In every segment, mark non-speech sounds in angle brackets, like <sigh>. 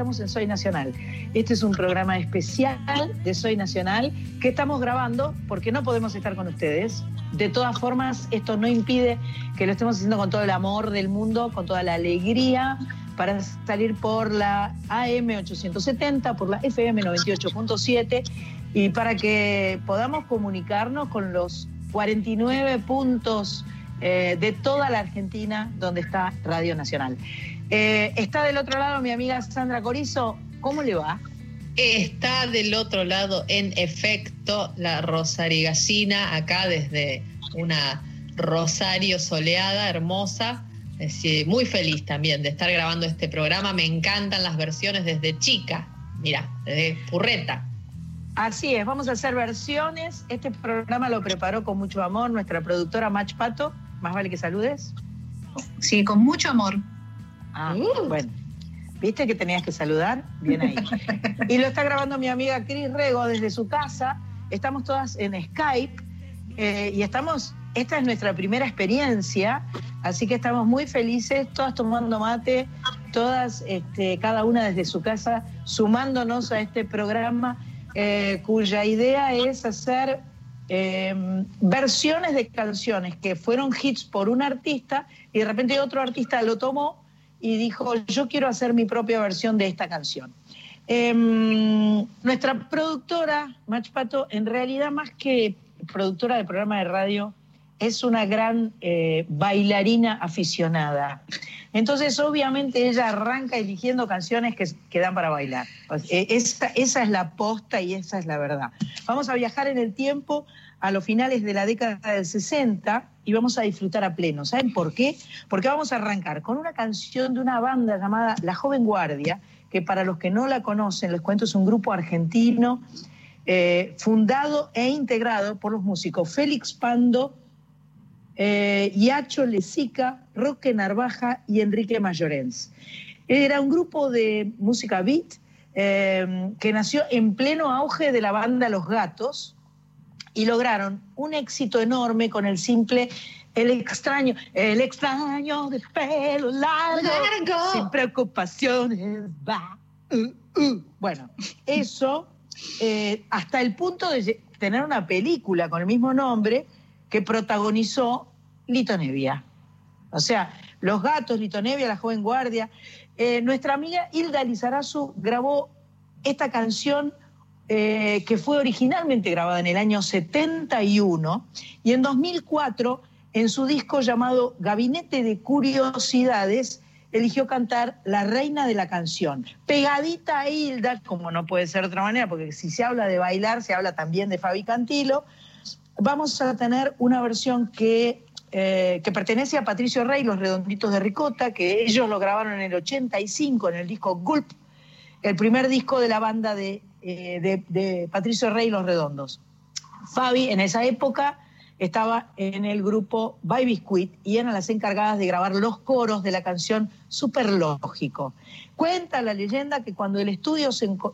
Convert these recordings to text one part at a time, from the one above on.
estamos en Soy Nacional. Este es un programa especial de Soy Nacional que estamos grabando porque no podemos estar con ustedes. De todas formas, esto no impide que lo estemos haciendo con todo el amor del mundo, con toda la alegría para salir por la AM 870, por la FM 98.7 y para que podamos comunicarnos con los 49 puntos eh, de toda la Argentina donde está Radio Nacional. Eh, está del otro lado mi amiga Sandra Corizo. ¿Cómo le va? Está del otro lado, en efecto, la Rosarigacina, acá desde una Rosario soleada, hermosa. muy feliz también de estar grabando este programa. Me encantan las versiones desde chica. Mira, desde Purreta. Así es, vamos a hacer versiones. Este programa lo preparó con mucho amor nuestra productora Mach Pato. Más vale que saludes. Sí, con mucho amor. Ah, uh. bueno. ¿Viste que tenías que saludar? Bien ahí. <laughs> y lo está grabando mi amiga Cris Rego desde su casa. Estamos todas en Skype eh, y estamos, esta es nuestra primera experiencia, así que estamos muy felices, todas tomando mate, todas, este, cada una desde su casa, sumándonos a este programa eh, cuya idea es hacer eh, versiones de canciones que fueron hits por un artista y de repente otro artista lo tomó y dijo, yo quiero hacer mi propia versión de esta canción. Em, nuestra productora, Mach Pato, en realidad más que productora de programa de radio, es una gran eh, bailarina aficionada. Entonces, obviamente, ella arranca eligiendo canciones que, dan para bailar. E, esa, esa, es la posta y esa es la verdad. Vamos a viajar en el tiempo a los finales de la década del 60 y vamos a disfrutar a pleno. ¿Saben por qué? Porque vamos a arrancar con una canción de una banda llamada La Joven Guardia, que para los que no la conocen, les cuento, es un grupo argentino eh, fundado e integrado por los músicos Félix Pando, eh, Yacho Lesica, Roque Narvaja y Enrique Mayorens. Era un grupo de música beat eh, que nació en pleno auge de la banda Los Gatos y lograron un éxito enorme con el simple El extraño, el extraño de pelo largo, sin preocupaciones, va. Uh, uh. Bueno, eso eh, hasta el punto de tener una película con el mismo nombre que protagonizó Lito Nevia. O sea, Los Gatos, Lito Nevia, La Joven Guardia. Eh, nuestra amiga Hilda Lizarazu grabó esta canción eh, que fue originalmente grabada en el año 71 y en 2004, en su disco llamado Gabinete de Curiosidades, eligió cantar La Reina de la Canción. Pegadita a Hilda, como no puede ser de otra manera, porque si se habla de bailar, se habla también de Fabi Cantilo, vamos a tener una versión que eh, que pertenece a Patricio Rey, Los Redonditos de Ricota, que ellos lo grabaron en el 85 en el disco Gulp, el primer disco de la banda de, eh, de, Patricio Rey, Los Redondos. Fabi en esa época estaba en el grupo By Biscuit y eran las encargadas de grabar los coros de la canción Super Lógico. Cuenta la leyenda que cuando el estudio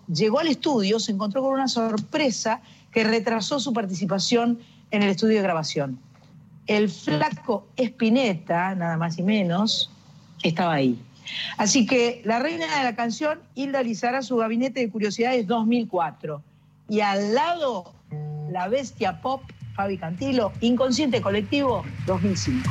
llegó al estudio se encontró con una sorpresa que retrasó su participación en el estudio de grabación el flaco Espineta, nada más y menos, estaba ahí. Así que la reina de la canción, Hilda Lizara, su gabinete de curiosidades 2004. Y al lado, la bestia pop, Fabi Cantilo, Inconsciente Colectivo 2005.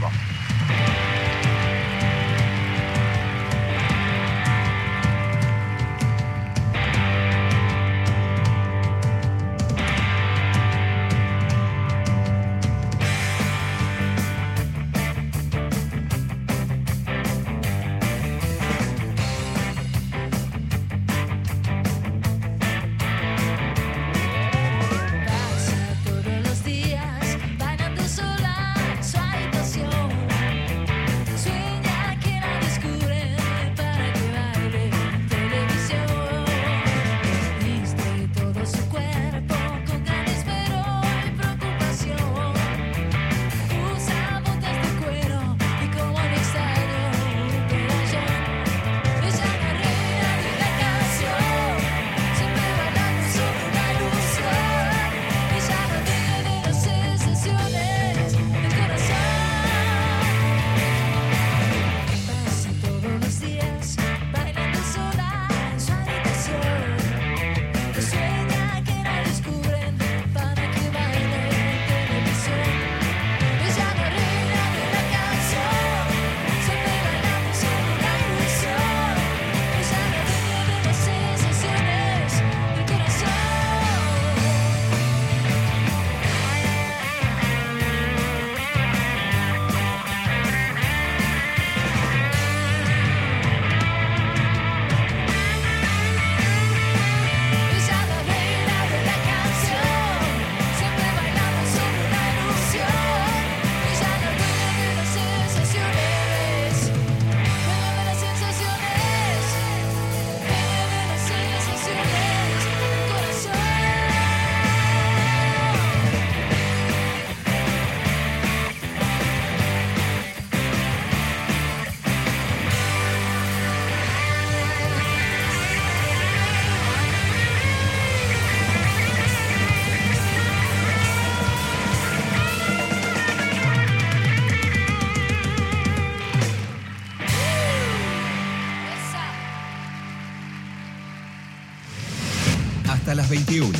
Hasta las 21.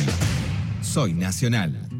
Soy Nacional.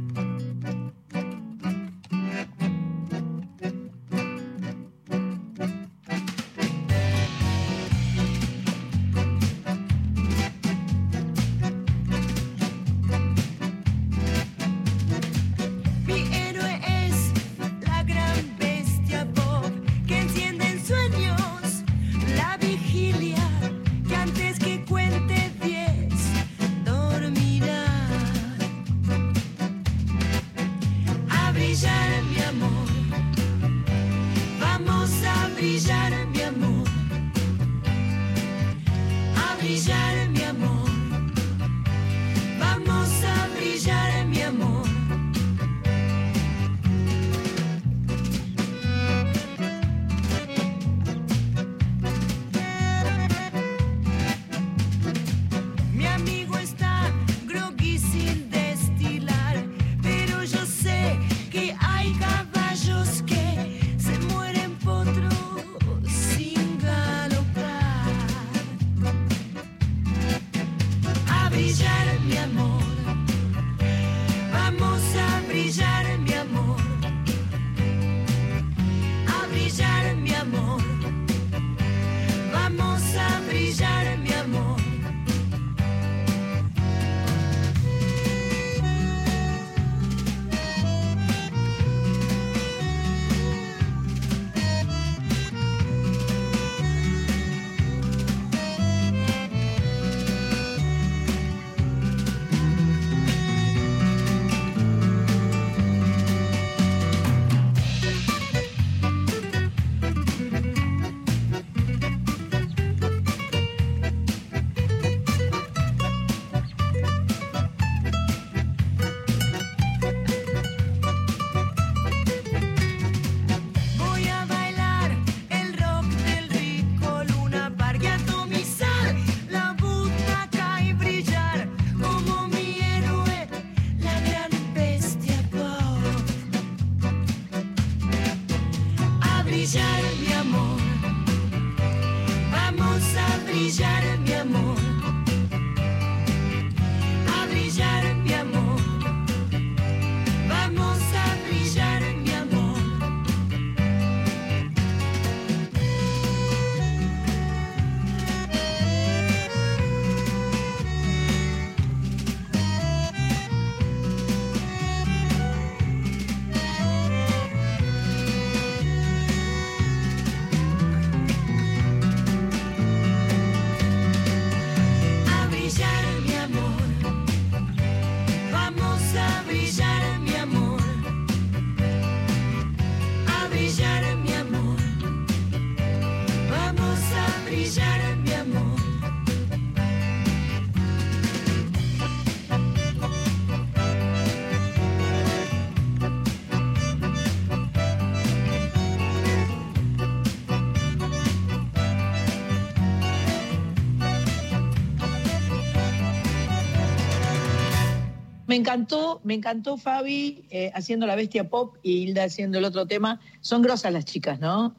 Me encantó, me encantó Fabi eh, haciendo la bestia pop y Hilda haciendo el otro tema. Son grosas las chicas, ¿no?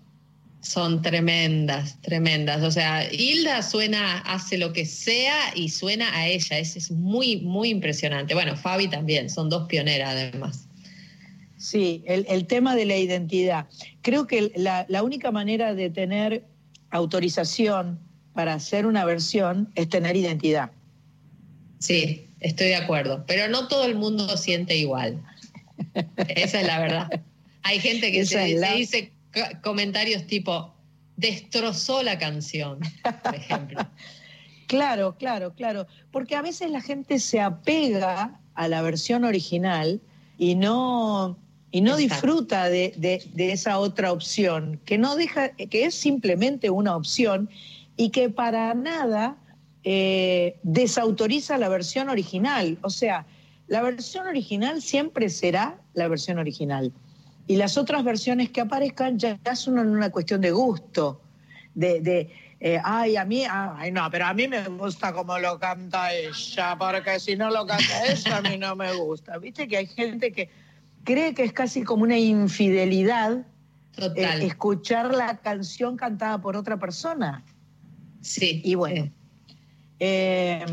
Son tremendas, tremendas. O sea, Hilda suena, hace lo que sea y suena a ella. Es, es muy, muy impresionante. Bueno, Fabi también, son dos pioneras además. Sí, el, tema de la identidad. Creo que la, la única manera de tener autorización para hacer una versión es tener identidad. Sí, Estoy de acuerdo, pero no todo el mundo siente igual. Esa es la verdad. Hay gente que se, dice comentarios tipo, destrozó la canción, por ejemplo. claro, claro, claro. Porque a veces la gente se apega a la versión original y no, y no disfruta de, de, esa otra opción, que no deja, que es simplemente una opción y que para nada eh, desautoriza la versión original. O sea, la versión original siempre será la versión original. Y las otras versiones que aparezcan ya, son una cuestión de gusto, de, eh, ay, a mí, ay, no, pero a mí me gusta como lo canta ella, porque si no lo canta <laughs> ella, a mí no me gusta. Viste que hay gente que cree que es casi como una infidelidad eh, escuchar la canción cantada por otra persona. Sí. Y bueno, eh,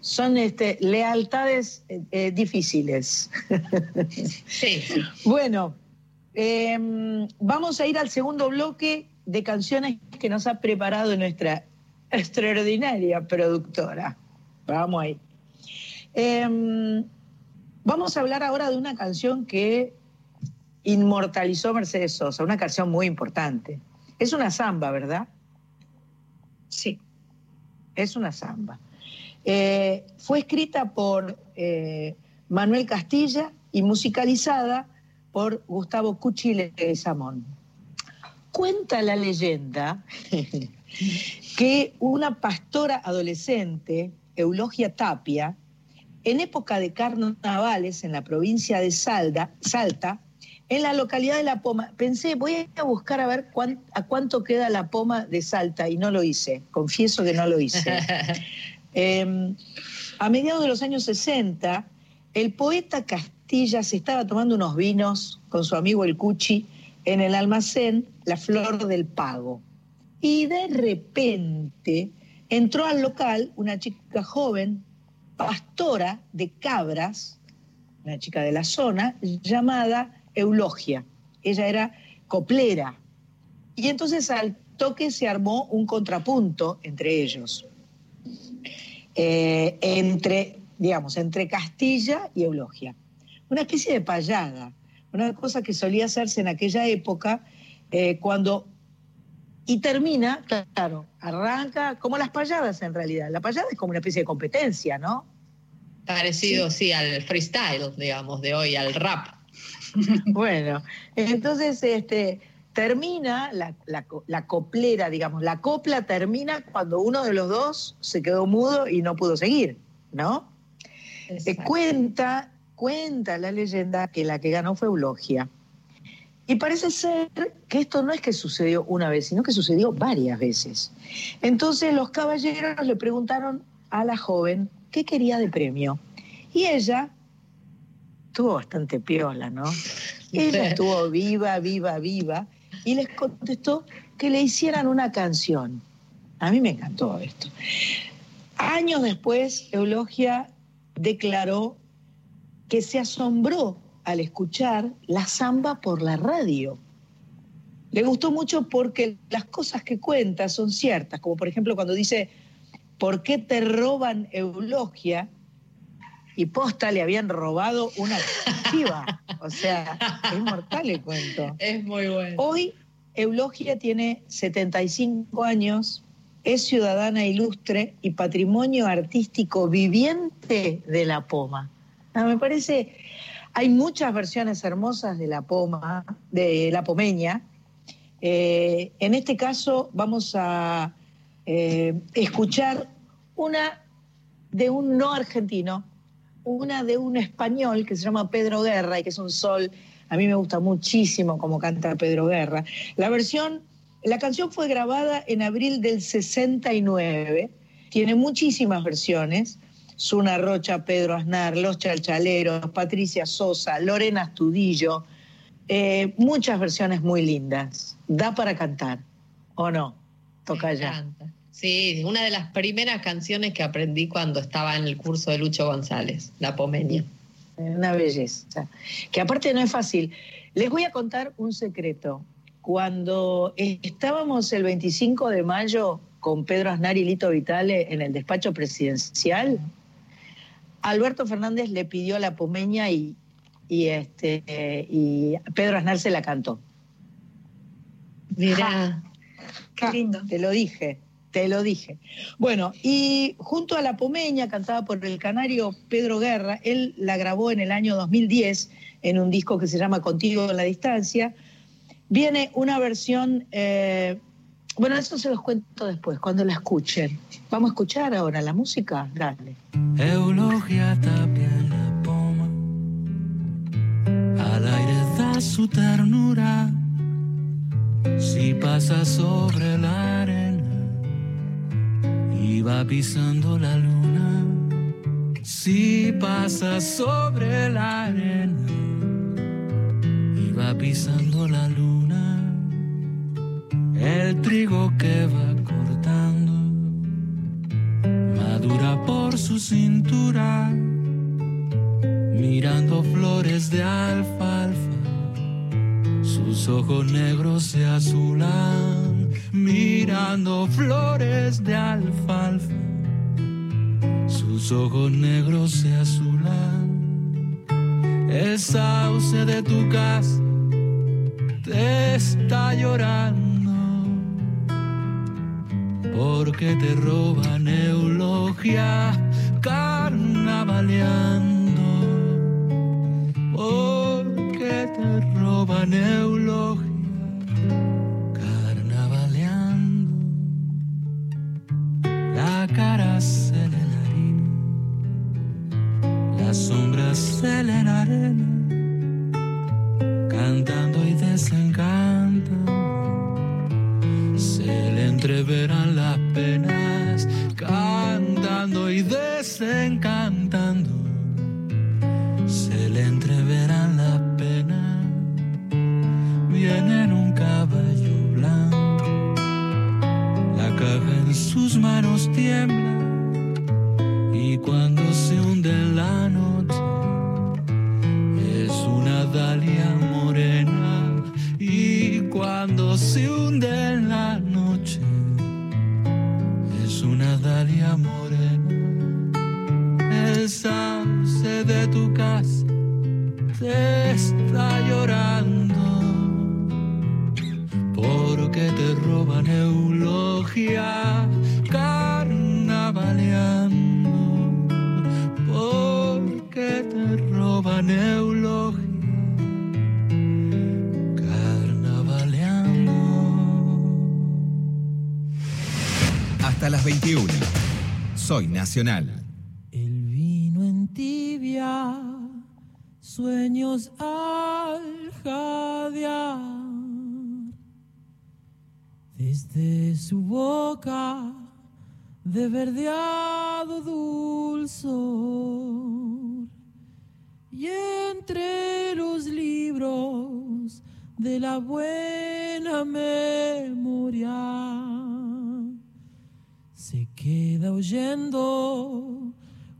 son este, lealtades eh, eh, difíciles. Sí. <laughs> Bueno, eh, vamos a ir al segundo bloque de canciones que nos ha preparado nuestra extraordinaria productora. Vamos ahí. Vamos a hablar ahora de una canción que inmortalizó Mercedes Sosa, una canción muy importante. Es una samba, ¿verdad? Sí. Es una samba. Eh, fue escrita por eh, Manuel Castilla y musicalizada por Gustavo Cuchi Leguizamón. Cuenta la leyenda <laughs> que una pastora adolescente, Eulogia Tapia, en época de carnavales en la provincia de Salda, Salta, en la localidad de La Poma, pensé, voy a buscar a ver cuán- a cuánto queda La Poma de Salta y no lo hice, confieso que no lo hice. <laughs> Eh, a mediados de los años 60, el poeta Castilla se estaba tomando unos vinos con su amigo el Cuchi en el almacén La Flor del Pago. Y de repente entró al local una chica joven, pastora de cabras, una chica de la zona, llamada Eulogia. Ella era coplera. Y entonces al toque se armó un contrapunto entre ellos eh, entre, digamos, entre Castilla y Eulogia. Una especie de payada, una cosa que solía hacerse en aquella época eh, cuando... Y termina, claro, arranca como las payadas en realidad. La payada es como una especie de competencia, ¿no? Parecido, sí, al freestyle, digamos, de hoy, al rap. <laughs> Bueno, entonces este, termina la, la co- la coplera, digamos, la copla termina cuando uno de los dos se quedó mudo y no pudo seguir, ¿no? Eh, cuenta, cuenta la leyenda que la que ganó fue Eulogia. Y parece ser que esto no es que sucedió una vez, sino que sucedió varias veces. Entonces los caballeros le preguntaron a la joven qué quería de premio. Y ella estuvo bastante piola, ¿no? <laughs> Ella estuvo viva, viva, viva, y les contestó que le hicieran una canción. A mí me encantó esto. Años después, Eulogia declaró que se asombró al escuchar la samba por la radio. Le gustó mucho porque las cosas que cuenta son ciertas, como por ejemplo cuando dice, ¿por qué te roban Eulogia? Y posta le habían robado una chiva. O sea, es mortal el cuento. <laughs> Es muy bueno. Hoy Eulogia tiene 75 años, es ciudadana ilustre y patrimonio artístico viviente de La Poma. Ah, me parece, hay muchas versiones hermosas de La Poma, de La Pomeña. Eh, en este caso vamos a eh, escuchar una de un no argentino, una de un español que se llama Pedro Guerra y que es un sol. A mí me gusta muchísimo cómo canta Pedro Guerra. La versión, la canción fue grabada en abril del 69, tiene muchísimas versiones. Suna Rocha, Pedro Aznar, Los Chalchaleros, Patricia Sosa, Lorena Astudillo, eh, muchas versiones muy lindas. Da para cantar, ¿o no? Toca ya. Sí, una de las primeras canciones que aprendí cuando estaba en el curso de Lucho González, La Pomeña. Una belleza. Que aparte no es fácil. Les voy a contar un secreto. Cuando estábamos el 25 de mayo con Pedro Aznar y Lito Vitale en el despacho presidencial, Alberto Fernández le pidió la pomeña y, y, este, eh, y Pedro Aznar se la cantó. Mirá, Qué lindo. Te lo dije, te lo dije. Bueno, y junto a La Pomeña, cantada por el canario Pedro Guerra, él la grabó en el año 2010 en un disco que se llama Contigo en la Distancia. Viene una versión, eh, bueno, eso se los cuento después, cuando la escuchen. Vamos a escuchar ahora la música, dale. Eulogia la poma, al aire da su ternura. Si pasa sobre arena va pisando la luna. Si pasa sobre la arena va pisando la luna, el trigo que va cortando madura por su cintura, mirando flores de alfalfa. Sus ojos negros se azulan, mirando flores de alfalfa. Sus ojos negros se azulan. El sauce de tu casa te está llorando porque te roban eulogia carnavaleando porque te roban eulogia la cara se le las sombras se le arena cantando y desencantando se le entreverán las penas, cantando y desencantando. Se le entreverán sus manos tiembla y cuando se hunde en la noche es una dalia morena y cuando se hunde en la noche es una dalia morena. El sauce de tu casa te está llorando porque te roban eulogia carnavaleando porque te roban eulogia carnavaleando Hasta las 21. Soy Nacional. El vino en tibia, sueños al jadear. Desde su boca, de verdeado dulzor. Y entre los libros de la buena memoria se queda oyendo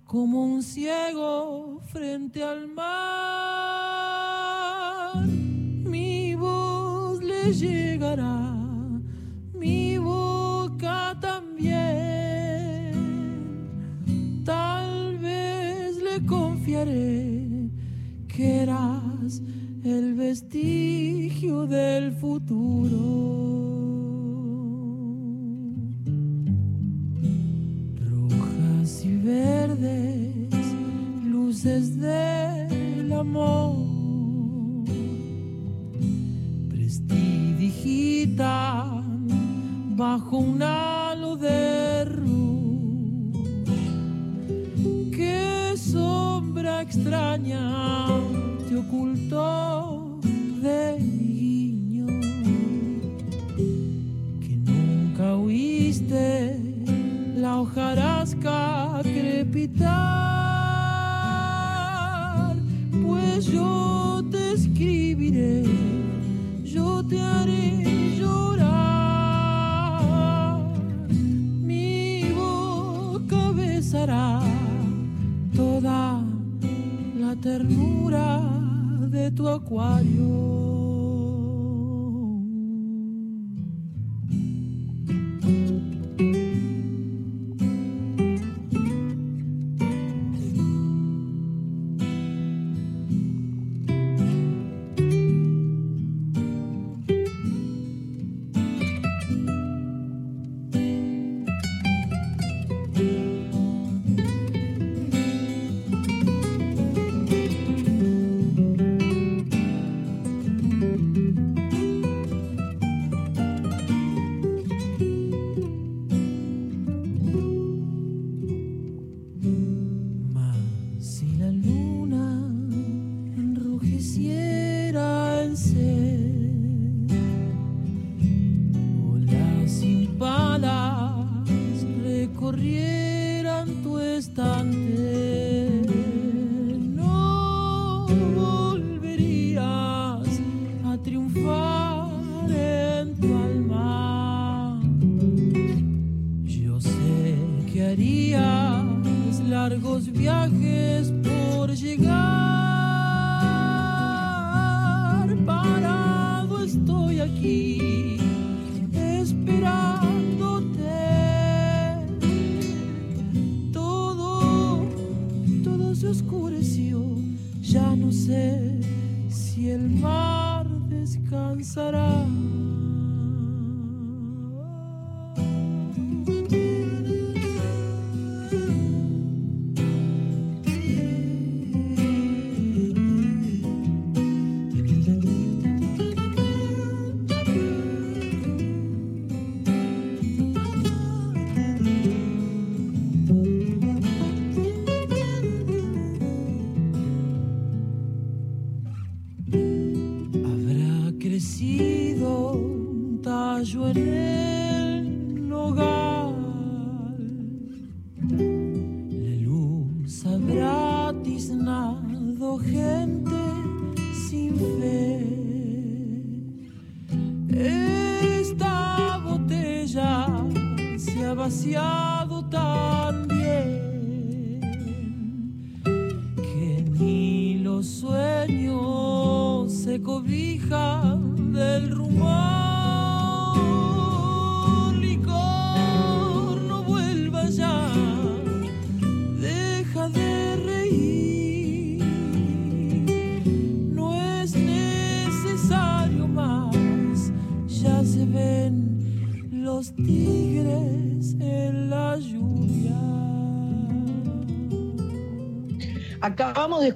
como un ciego frente al mar. Mi voz le llegará, vestigio del futuro. rojas y verdes, luces del amor. Prestidigitan bajo un halo de luz. Qué sombra extraña te ocultó ternura de tu acuario. Crecido un tallo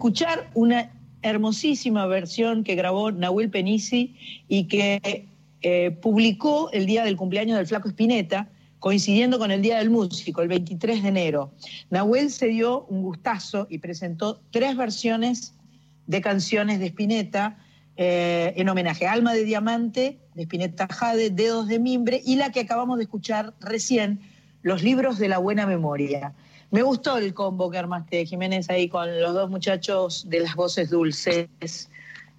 escuchar una hermosísima versión que grabó Nahuel Penisi y que eh, publicó el día del cumpleaños del Flaco Espineta, coincidiendo con el Día del Músico, el 23 de enero. Nahuel se dio un gustazo y presentó tres versiones de canciones de Spinetta eh, en homenaje a Alma de Diamante, de Spinetta Jade, Dedos de Mimbre y la que acabamos de escuchar recién, Los Libros de la Buena Memoria. Me gustó el combo que armaste, Jiménez, ahí con los dos muchachos de las voces dulces,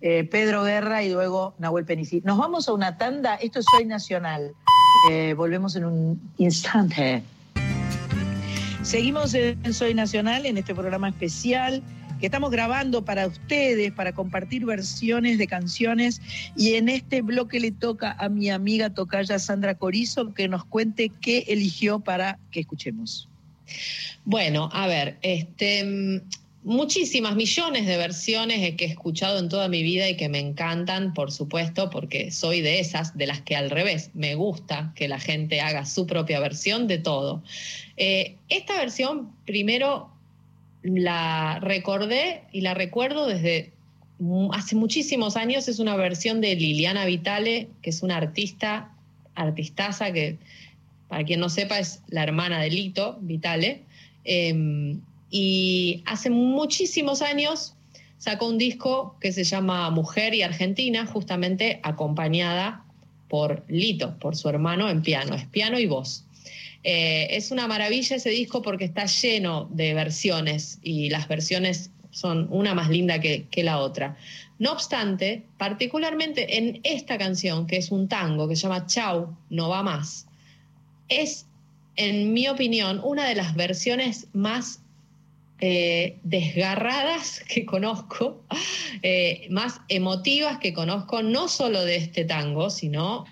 eh, Pedro Guerra y luego Nahuel Penici. Nos vamos a una tanda, esto es Soy Nacional. Eh, volvemos en un instante. Seguimos en Soy Nacional, en este programa especial que estamos grabando para ustedes, para compartir versiones de canciones. Y en este bloque le toca a mi amiga tocaya Sandra Corizo que nos cuente qué eligió para que escuchemos. Bueno, a ver, este, mm, muchísimas millones de versiones que he escuchado en toda mi vida y que me encantan, por supuesto, porque soy de esas, de las que al revés, me gusta que la gente haga su propia versión de todo. Eh, esta versión, primero, la recordé y la recuerdo desde hace muchísimos años, es una versión de Liliana Vitale, que es una artista, artistaza que, para quien no sepa, es la hermana de Lito Vitale. Eh, y hace muchísimos años sacó un disco que se llama Mujer y Argentina, justamente acompañada por Lito, por su hermano en piano, es piano y voz. Eh, es una maravilla ese disco porque está lleno de versiones y las versiones son una más linda que, que la otra. No obstante, particularmente en esta canción, que es un tango que se llama Chau, no va más, es, en mi opinión, una de las versiones más eh, desgarradas <laughs> que conozco, eh, más emotivas que conozco, no solo de este tango, sino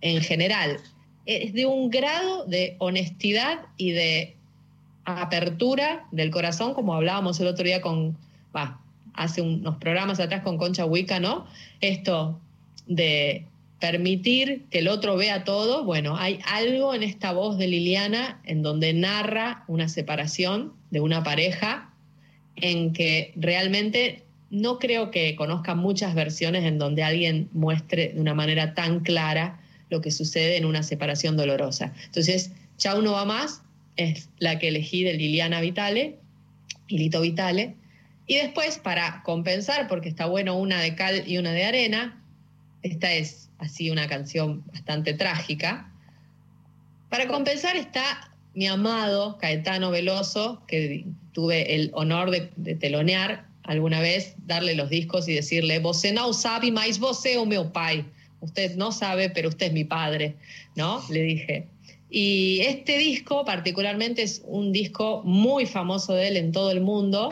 en general. Es de un grado de honestidad y de apertura del corazón, como hablábamos el otro día con, va, hace unos programas atrás con Concha Huica, ¿no? Esto de permitir que el otro vea todo, bueno, hay algo en esta voz de Liliana en donde narra una separación de una pareja en que realmente no creo que conozca muchas versiones en donde alguien muestre de una manera tan clara lo que sucede en una separación dolorosa. Entonces, Chau no va más, es la que elegí de Liliana Vitale, Lito Vitale, y después, para compensar, porque está bueno una de cal y una de arena, esta es así una canción bastante trágica. Para compensar está mi amado Caetano Veloso, que tuve el honor de, telonear alguna vez, darle los discos y decirle, você não sabe, mas você é o meu pai. Usted no sabe, pero usted es mi padre, ¿no? Le dije. Y este disco particularmente es un disco muy famoso de él en todo el mundo.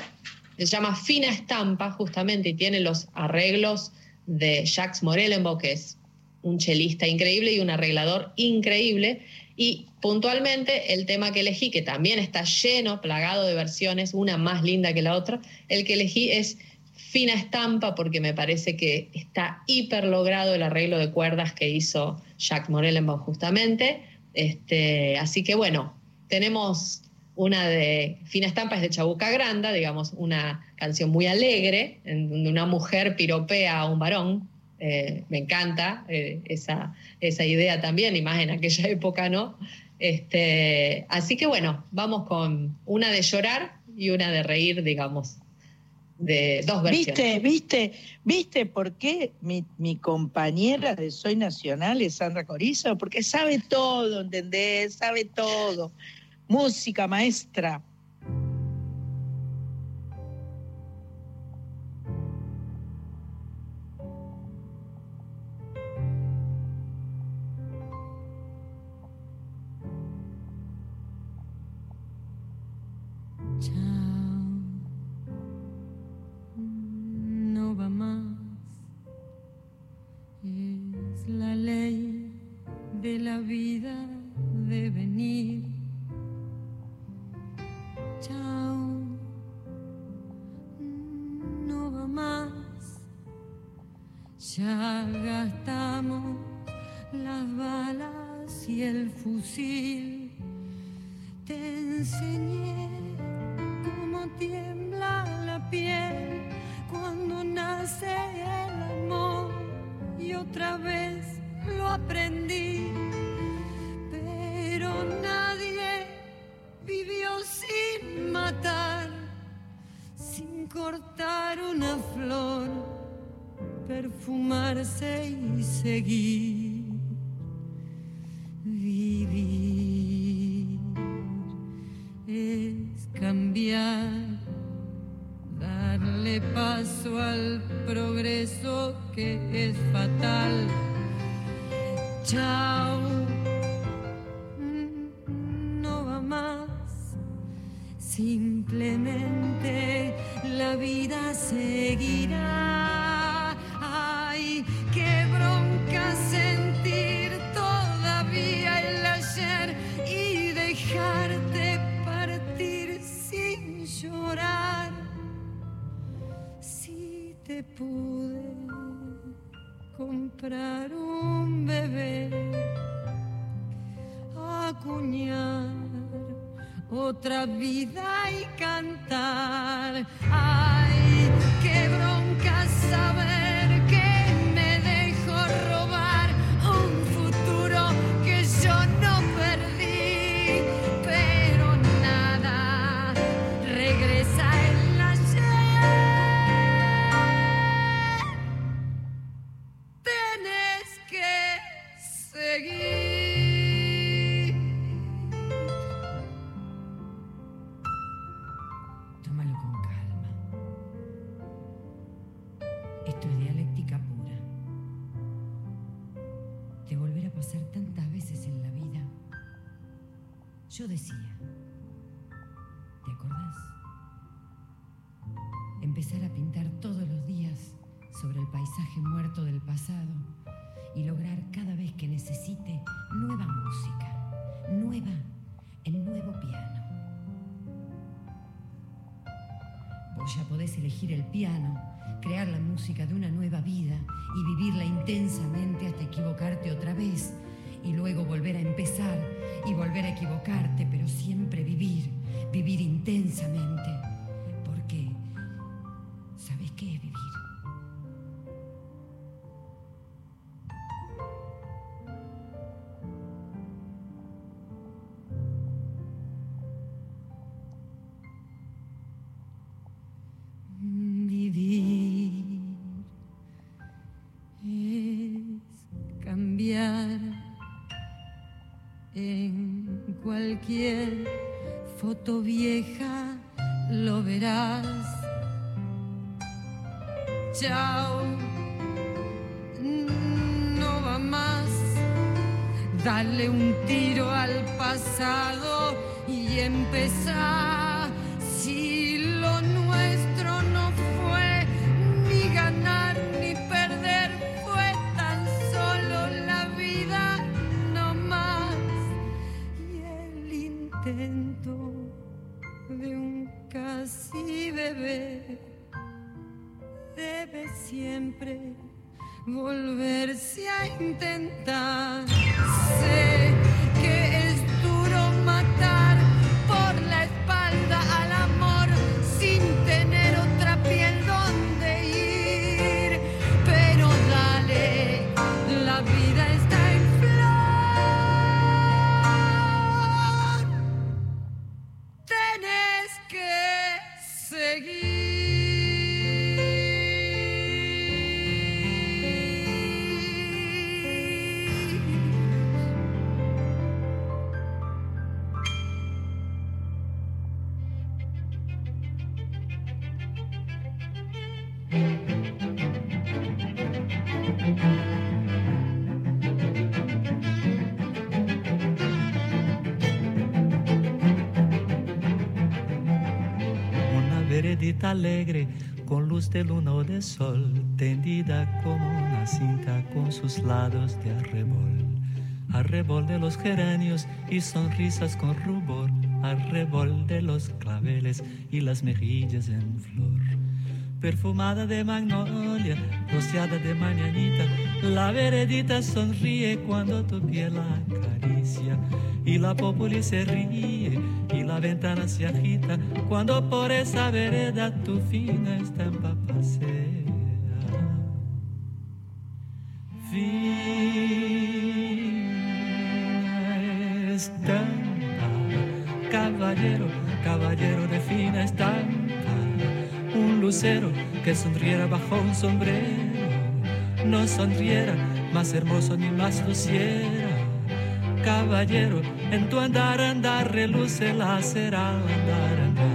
Se llama Fina Estampa, justamente, y tiene los arreglos de Jacques Morelenbaugh, que es un chelista increíble y un arreglador increíble. Y puntualmente el tema que elegí, que también está lleno, plagado de versiones, una más linda que la otra, el que elegí es Fina Estampa porque me parece que está hiper logrado el arreglo de cuerdas que hizo Jacques Morelenbaugh justamente. Este, así que bueno, tenemos una de Fina Estampa es de Chabuca Granda, digamos, una canción muy alegre, en donde una mujer piropea a un varón. Eh, me encanta eh, esa, esa idea también, y más en aquella <laughs> época, ¿no? Este, así que bueno, vamos con una de llorar y una de reír, digamos, de dos versiones. ¿Viste, viste, viste por qué mi, mi compañera de Soy Nacional es Sandra Corizo? Porque sabe todo, ¿entendés? Sabe todo. Música, maestra. Simplemente la vida seguirá. Ay, qué bronca sentir todavía el ayer y dejarte partir sin llorar. Si te pude comprar otra vida y cantar. Cualquier foto vieja lo verás. Chao, no va más. Dale un tiro al pasado y empezar. Siempre volverse a intentar. Alegre con luz de luna de sol, tendida como una cinta con sus lados de arrebol. Arrebol de los geranios y sonrisas con rubor, arrebol de los claveles y las mejillas en flor. Perfumada de magnolia, rociada de mañanita, la veredita sonríe cuando tu piel la acaricia y la populi se ríe y la ventana se agita cuando por esa vereda tu fina estampa pasea. Fina estampa, caballero, caballero de fina estampa, un lucero que sonriera bajo un sombrero, no sonriera más hermoso ni más luciera caballero, en tu andar, andar, reluce la cera, andar, andar.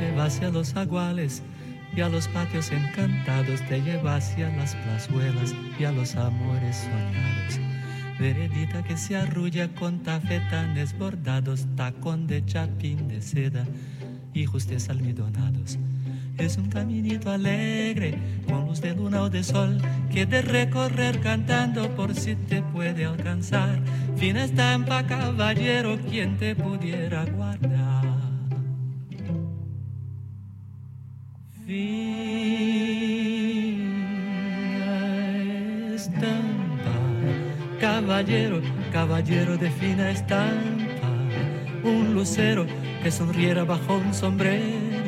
Lleva hacia los aguales y a los patios encantados, te lleva hacia las plazuelas y a los amores soñados. Veredita que se arrulla con tafetanes bordados, tacón de chapín de seda y justes almidonados. Es un caminito alegre, con luz de luna o de sol, que de recorrer cantando por si te puede alcanzar. Fina estampa, caballero, quien te pudiera guardar. Fina caballero, caballero de fina estampa, un lucero que sonriera bajo un sombrero,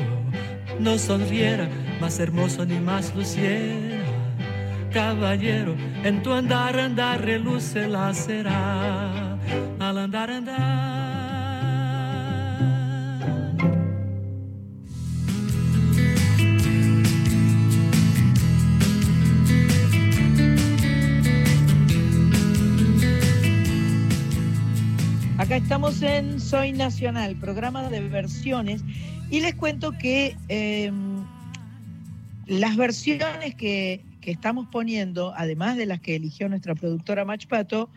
no sonriera más hermoso ni más luciera. Caballero, en tu andar, andar, reluce la cera, al andar, andar. Estamos en Soy Nacional, programa de versiones, y les cuento que eh, las versiones que, que estamos poniendo, además de las que eligió nuestra productora Machpato,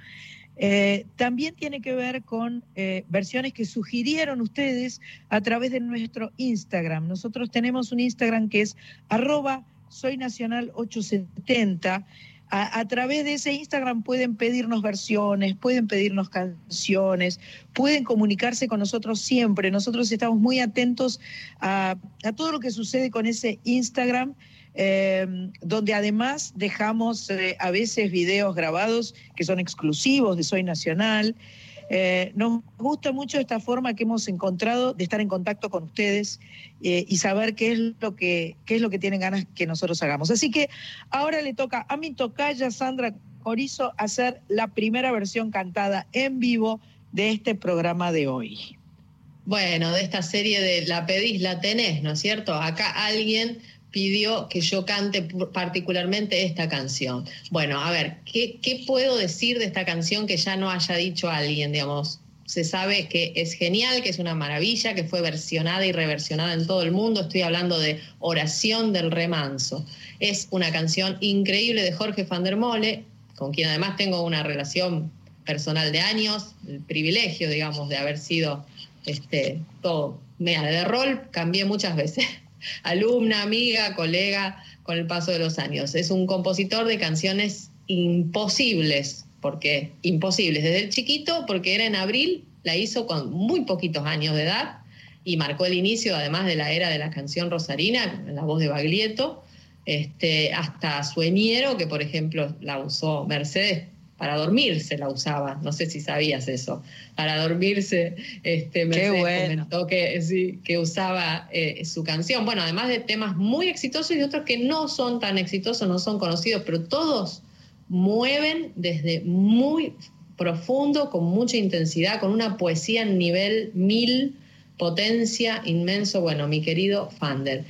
eh, también tiene que ver con eh, versiones que sugirieron ustedes a través de nuestro Instagram. Nosotros tenemos un Instagram que es arroba soynacional870. A, través de ese Instagram pueden pedirnos versiones, pueden pedirnos canciones, pueden comunicarse con nosotros siempre. Nosotros estamos muy atentos a, todo lo que sucede con ese Instagram. Eh, donde además dejamos eh, a veces videos grabados que son exclusivos de Soy Nacional. Eh, nos gusta mucho esta forma que hemos encontrado de estar en contacto con ustedes eh, y saber qué es lo que qué es lo que tienen ganas que nosotros hagamos. Así que ahora le toca a mi tocaya Sandra Corizo hacer la primera versión cantada en vivo de este programa de hoy. Bueno, de esta serie de La pedís, la tenés, ¿no es cierto? Acá alguien pidió que yo cante particularmente esta canción. Bueno, a ver, ¿qué, ¿qué, puedo decir de esta canción que ya no haya dicho alguien, digamos? Se sabe que es genial, que es una maravilla, que fue versionada y reversionada en todo el mundo. Estoy hablando de Oración del Remanso. Es una canción increíble de Jorge van der Mole, con quien además tengo una relación personal de años, el privilegio, digamos, de haber sido este, todo. Mira, de rol cambié muchas veces. Alumna, amiga, colega, con el paso de los años. Es un compositor de canciones imposibles, porque imposibles. Desde el chiquito, porque era en abril, la hizo con muy poquitos años de edad y marcó el inicio, además de la era de la canción rosarina, la voz de Baglietto, este, hasta Sueñero, que por ejemplo la usó Mercedes para dormirse la usaba, no sé si sabías eso, para dormirse, este, me comentó que, sí, que usaba eh, su canción. Bueno, además de temas muy exitosos y otros que no son tan exitosos, no son conocidos, pero todos mueven desde muy profundo, con mucha intensidad, con una poesía en nivel mil, potencia inmenso, bueno, mi querido Fander.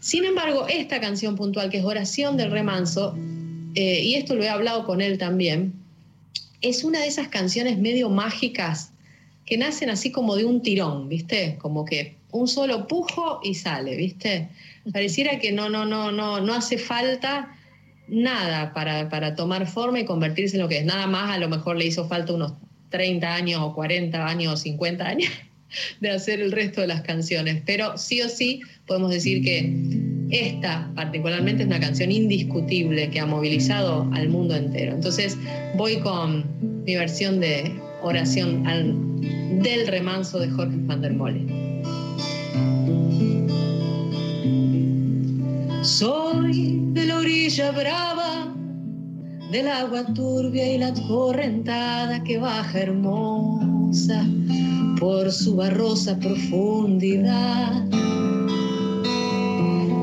Sin embargo, esta canción puntual, que es Oración del Remanso, eh, y esto lo he hablado con él también, es una de esas canciones medio mágicas que nacen así como de un tirón, ¿viste? Como que un solo pujo y sale, ¿viste? Pareciera que no, no, no, no, no hace falta nada para, para tomar forma y convertirse en lo que es. Nada más, a lo mejor le hizo falta unos 30 años o 40 años o 50 años <laughs> de hacer el resto de las canciones. Pero sí o sí podemos decir que esta particularmente es una canción indiscutible que ha movilizado al mundo entero. Entonces voy con mi versión de oración del remanso de Jorge van der Mole. Soy de la orilla brava, del agua turbia y la torrentada que baja hermosa por su barrosa profundidad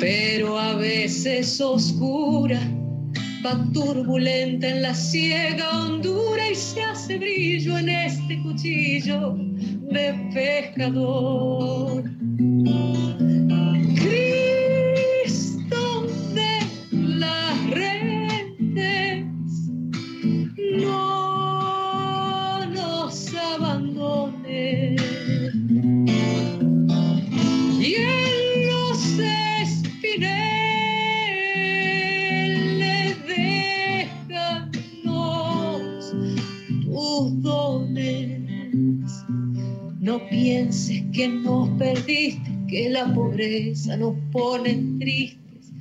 pero a veces oscura, va turbulenta en la ciega hondura y se hace brillo en este cuchillo de pescador. Que nos perdiste, que la pobreza nos pone tristes,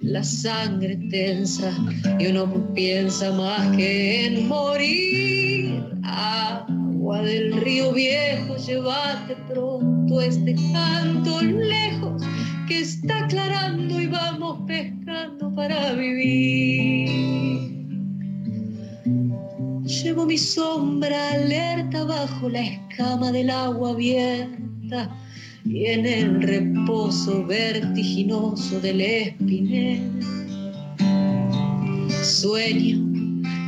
la sangre tensa y uno piensa más que en morir. Agua del río viejo, llévate pronto este canto lejos que está aclarando y vamos pescando para vivir. Llevo mi sombra alerta bajo la escama del agua abierta y en el reposo vertiginoso del espinel. Sueño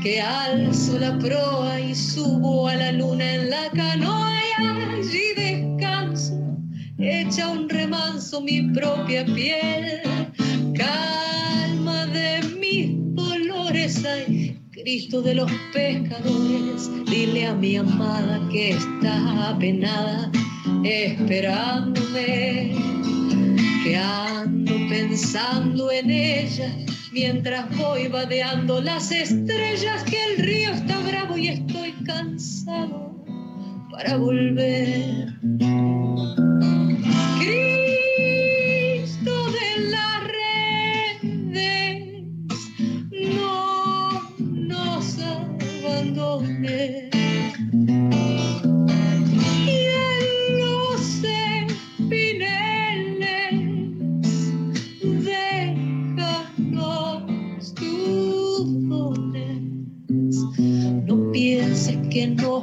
que alzo la proa y subo a la luna en la canoa y allí descanso, echa un remanso mi propia piel, calma de mis dolores. Cristo de los pescadores, dile a mi amada que está apenada esperándome, que ando pensando en ella mientras voy vadeando las estrellas, que el río está bravo y estoy cansado para volver.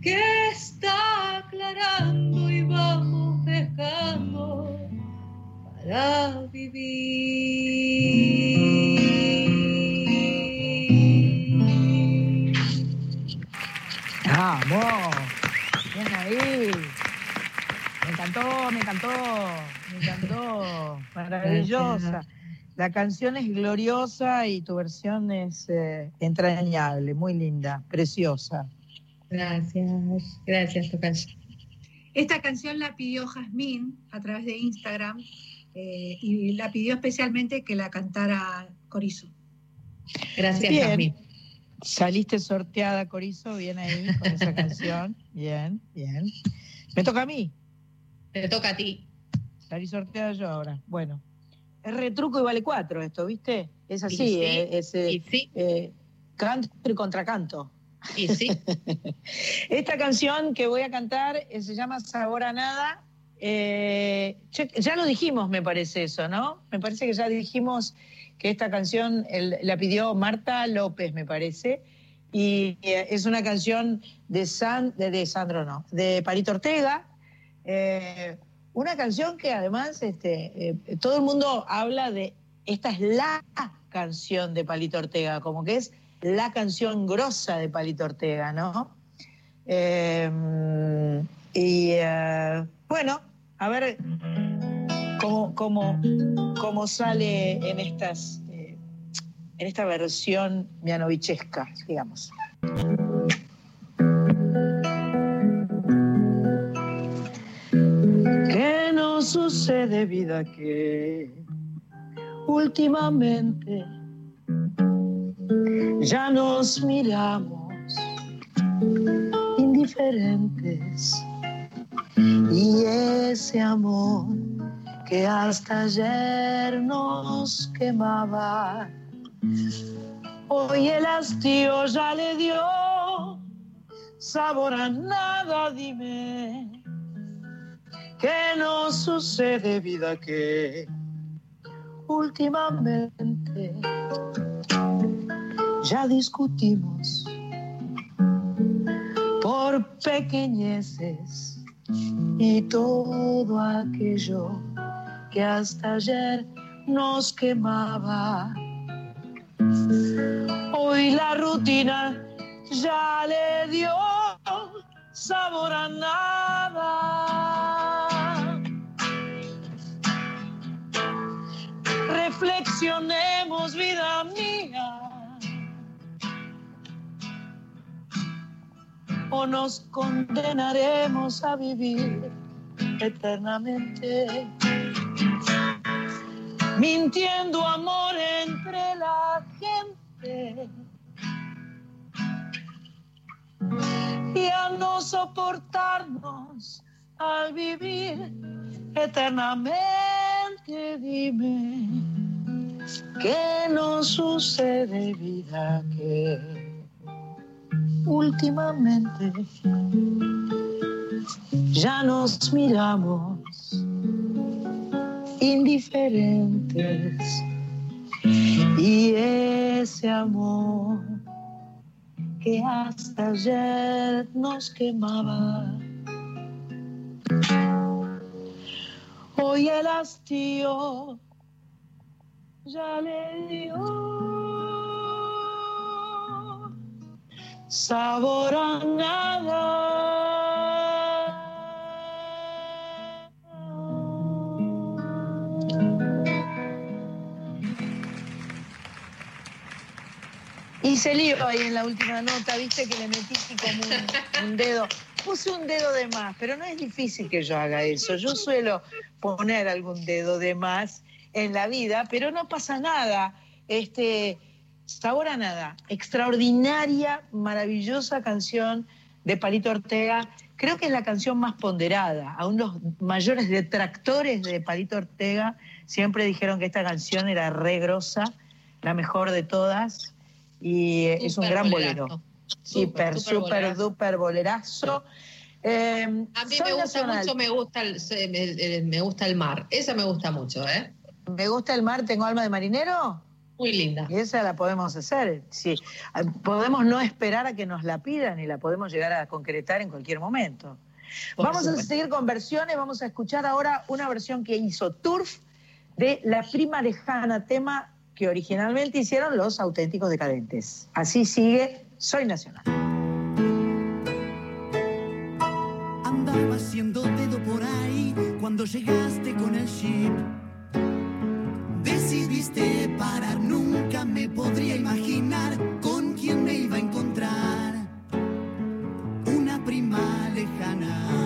que está aclarando y vamos pescando para vivir. ¡Vamos! Bien ahí. Me encantó, me encantó, me encantó. Maravillosa. La canción es gloriosa y tu versión es eh, entrañable, muy linda, preciosa. Gracias, gracias, Tocayo. Esta canción la pidió Jazmín a través de Instagram eh, y la pidió especialmente que la cantara Corizo. Gracias, Bien. Jasmine. Saliste sorteada, Corizo, bien ahí con esa <laughs> canción. Bien, bien. Me toca a mí. Te toca a ti. Salí sorteada yo ahora. Bueno, es retruco y vale cuatro esto, ¿viste? Es así, Y sí, eh, es eh, Y sí, eh, canto y contracanto. Y sí. <laughs> Esta canción que voy a cantar eh, se llama Sabor a Nada. Eh, ya, lo dijimos, me parece eso, ¿no? Me parece que ya dijimos que esta canción la pidió Marta López, me parece. Y eh, es una canción de, San, de, de Sandro, no, de Parito Ortega. Una canción que además este, todo el mundo habla de, esta es la canción de Palito Ortega, como que es la canción grosa de Palito Ortega, ¿no? Eh, y eh, bueno, a ver cómo, cómo, cómo sale en estas eh, en esta versión mianovichesca, digamos. ¿Qué nos sucede, vida, que últimamente ya nos miramos indiferentes. Y ese amor que hasta ayer nos quemaba hoy el hastío ya le dio sabor a nada dime. ¿Qué nos sucede, vida, que últimamente ya discutimos por pequeñeces y todo aquello que hasta ayer nos quemaba? Hoy la rutina ya le dio sabor a nada. Reflexionemos, vida mía, o nos condenaremos a vivir eternamente, mintiendo amor entre la gente. y a no soportarnos al vivir eternamente. Dime, ¿qué nos sucede, vida? Que últimamente ya nos miramos indiferentes y ese amor que hasta ayer nos quemaba. Hoy el hastío ya le dio sabor a nada. Hice lío ahí en la última nota, viste que le metí como un, un dedo. Puse un dedo de más, pero no es difícil que yo haga eso. Yo suelo poner algún dedo de más en la vida, pero no pasa nada. Este, Sabor a nada, extraordinaria, maravillosa canción de Palito Ortega. Creo que es la canción más ponderada. Aún los mayores detractores de Palito Ortega siempre dijeron que esta canción era re grosa, la mejor de todas, y eh, es un gran bolerazo. bolero. Súper, bolerazo. duper bolerazo. Eh, A mí me gusta Nacional. mucho, me gusta el, me gusta el mar. Esa me gusta mucho, ¿eh? Me gusta el mar, tengo alma de marinero. Muy linda. Y esa la podemos hacer. Sí. Ah, Podemos no esperar a que nos la pidan y la podemos llegar a concretar en cualquier momento. Por vamos a seguir con versiones. Vamos a escuchar ahora una versión que hizo Turf de La Prima Lejana, tema que originalmente hicieron los auténticos decadentes. Así sigue Soy Nacional. Andaba haciendo dedo por ahí cuando llegaste con el jeep. Decidiste parar, nunca me podría imaginar con quién me iba a encontrar. Una prima lejana.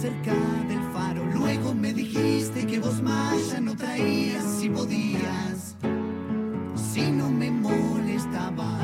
Cerca del faro. Luego me dijiste que vos más ya no traías si podías, si no me molestaba.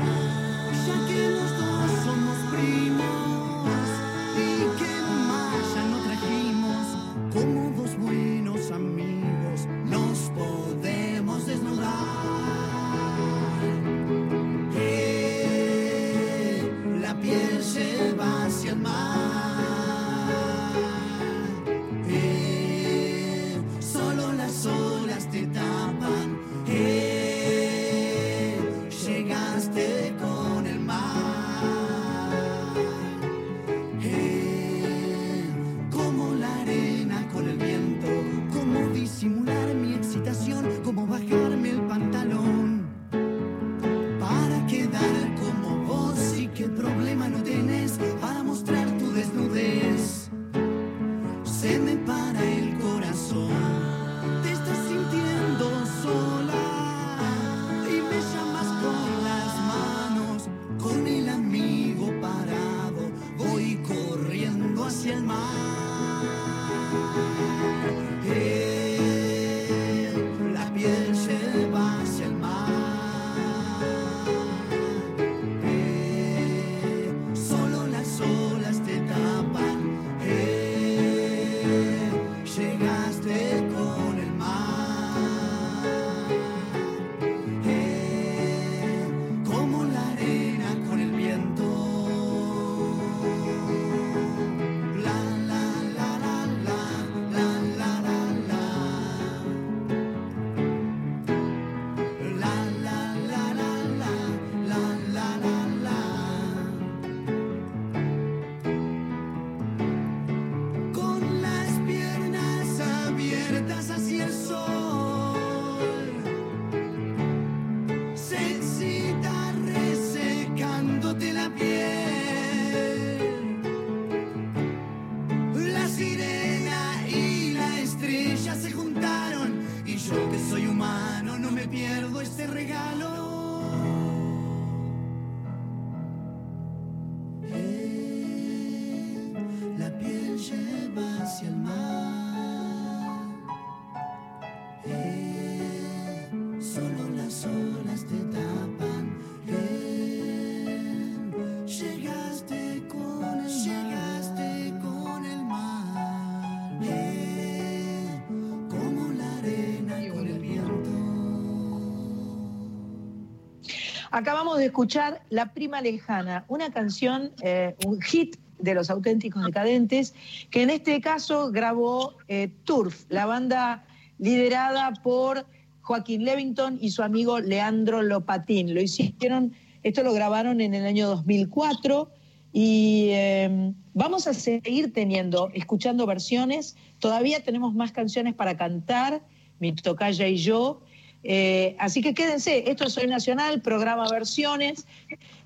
Acabamos de escuchar La Prima Lejana, una canción, eh, un hit de los auténticos decadentes, que en este caso grabó eh, Turf, la banda liderada por Joaquín Levington y su amigo Leandro Lopatín. Lo hicieron, esto lo grabaron en el año 2004 y eh, vamos a seguir teniendo, escuchando versiones. Todavía tenemos más canciones para cantar, mi tocaya y yo. Eh, así que quédense, esto es Soy Nacional, programa Versiones.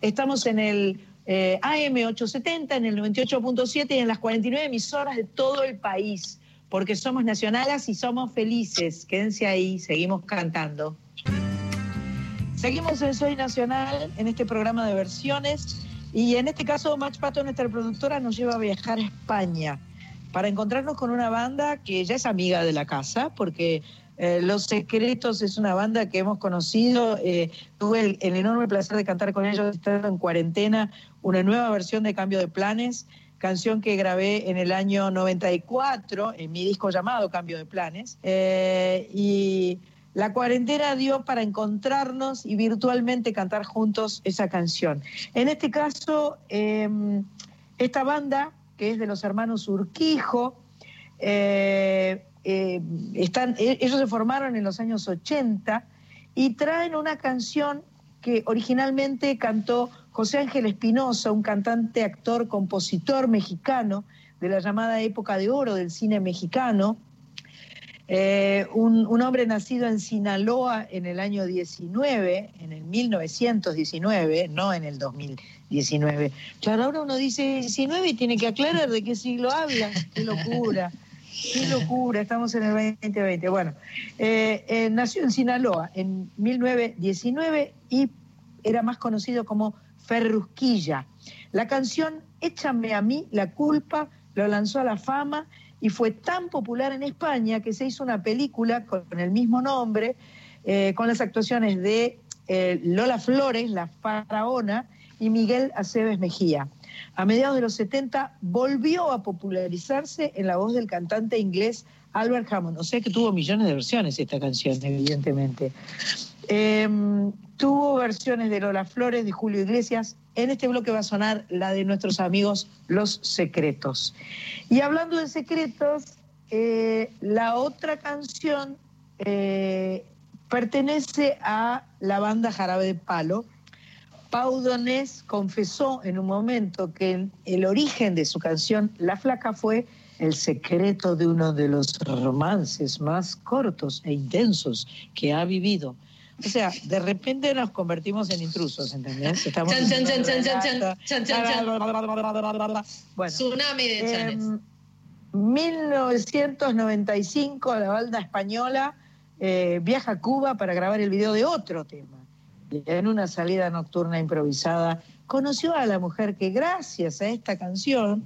Estamos en el eh, AM870, en el 98.7 y en las 49 emisoras de todo el país. porque somos nacionales y somos felices. Quédense ahí, seguimos cantando. Seguimos en Soy Nacional, en este programa de versiones, y en este caso Max Pato, nuestra productora, nos lleva a viajar a España para encontrarnos con una banda que ya es amiga de la casa, porque eh, Los Secretos es una banda que hemos conocido. eh, tuve el, enorme placer de cantar con ellos estando en cuarentena, una nueva versión de Cambio de Planes, canción que grabé en el año 94 en mi disco llamado Cambio de Planes. Eh, y la cuarentena dio para encontrarnos y virtualmente cantar juntos esa canción. En este caso, eh, esta banda, que es de los hermanos Urquijo, eh, están, e- ellos se formaron en los años 80 y traen una canción que originalmente cantó José Ángel Espinosa, un cantante, actor, compositor mexicano de la llamada época de oro del cine mexicano, eh, un, hombre nacido en Sinaloa en el año 19, en el 1919, no en el 2019. Claro, ahora uno dice 19 y tiene que aclarar de qué siglo habla. Qué locura. Qué locura, estamos en el 2020. Bueno, eh, eh, nació en Sinaloa en 1919 y era más conocido como Ferrusquilla. La canción Échame a mí la culpa lo lanzó a la fama y fue tan popular en España que se hizo una película con el mismo nombre, eh, con las actuaciones de Lola Flores, la faraona, y Miguel Aceves Mejía. A mediados de los 70 volvió a popularizarse en la voz del cantante inglés Albert Hammond. O sea que tuvo millones de versiones esta canción, evidentemente. Eh, tuvo versiones de Lola Flores, de Julio Iglesias. En este bloque va a sonar la de nuestros amigos Los Secretos. Y hablando de secretos, eh, la otra canción eh, pertenece a la banda Jarabe de Palo. Pau Donés confesó en un momento que el, el origen de su canción La Flaca fue el secreto de uno de los romances más cortos e intensos que ha vivido. O sea, de repente nos convertimos en intrusos, ¿entendés? Estamos Chan, chan, chan, chan. Bueno, Tsunami de Chanes. en 1995 la banda española eh, viaja a Cuba para grabar el video de otro tema. En una salida nocturna improvisada conoció a la mujer que gracias a esta canción,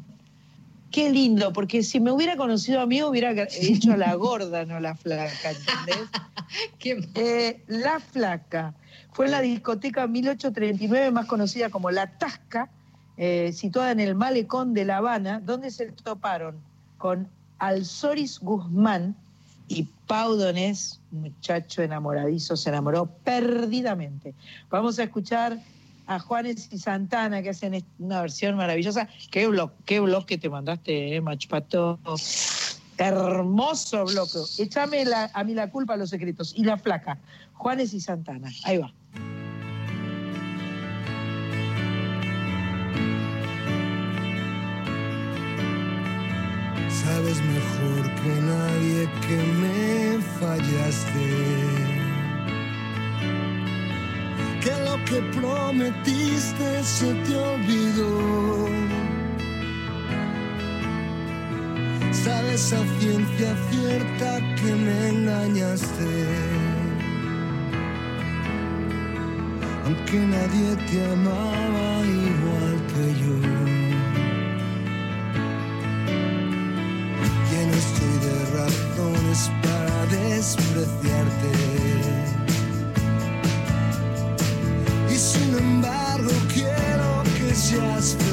qué lindo, porque si me hubiera conocido a mí hubiera hecho a la gorda, no la flaca, ¿entendés? <laughs> Qué Eh, la Flaca fue en la discoteca 1839, más conocida como La Tasca, eh, situada en el malecón de La Habana, donde se toparon con Alzoris Guzmán y Pau Donés, muchacho enamoradizo, se enamoró perdidamente. Vamos a escuchar a Juanes y Santana que hacen una versión maravillosa. Qué, blo qué bloque te mandaste, eh, Machpato. Hermoso bloque. Échame a mí la culpa, los secretos. Y la flaca. Juanes y Santana. Ahí va. Sabes mejor que nadie que me fallaste. Que lo que prometiste se te olvidó. Sabes a ciencia cierta que me engañaste. Aunque nadie te amaba igual que yo. Estoy de razones para despreciarte. Y sin embargo quiero que seas feliz.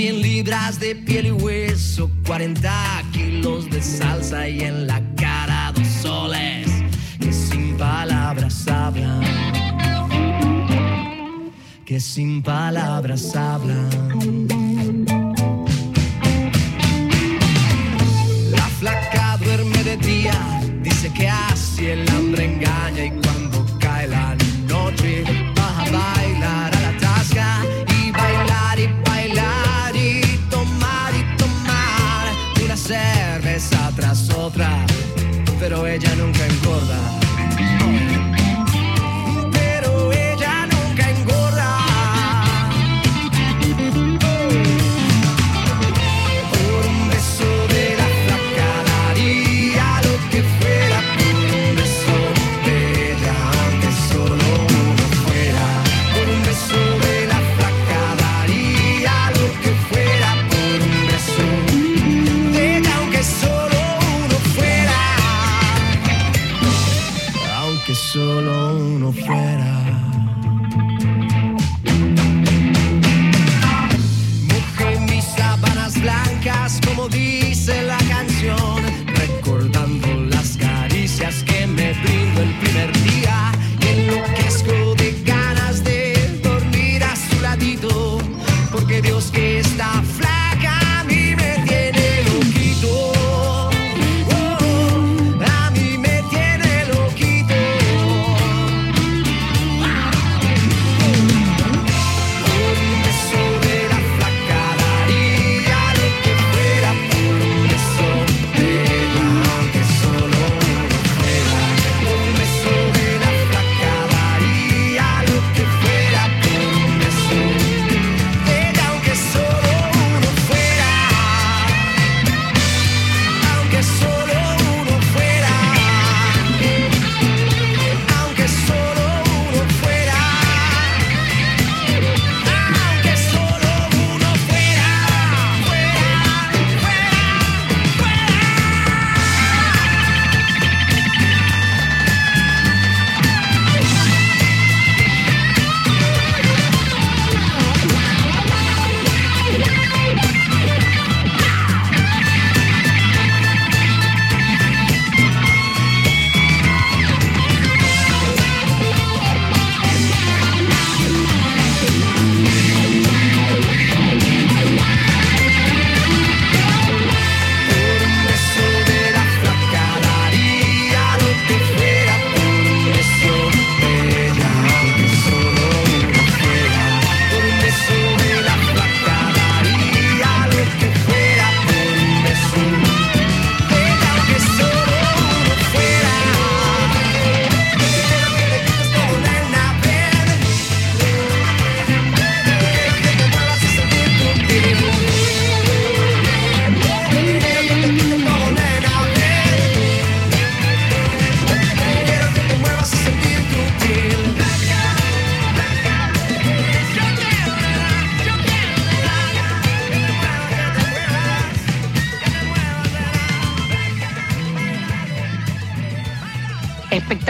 100 libras de piel y hueso, 40 kilos de salsa y en la cara dos soles que sin palabras hablan. Que sin palabras hablan. La flaca duerme de día, dice que así el hambre engaña y pero ella nunca engorda.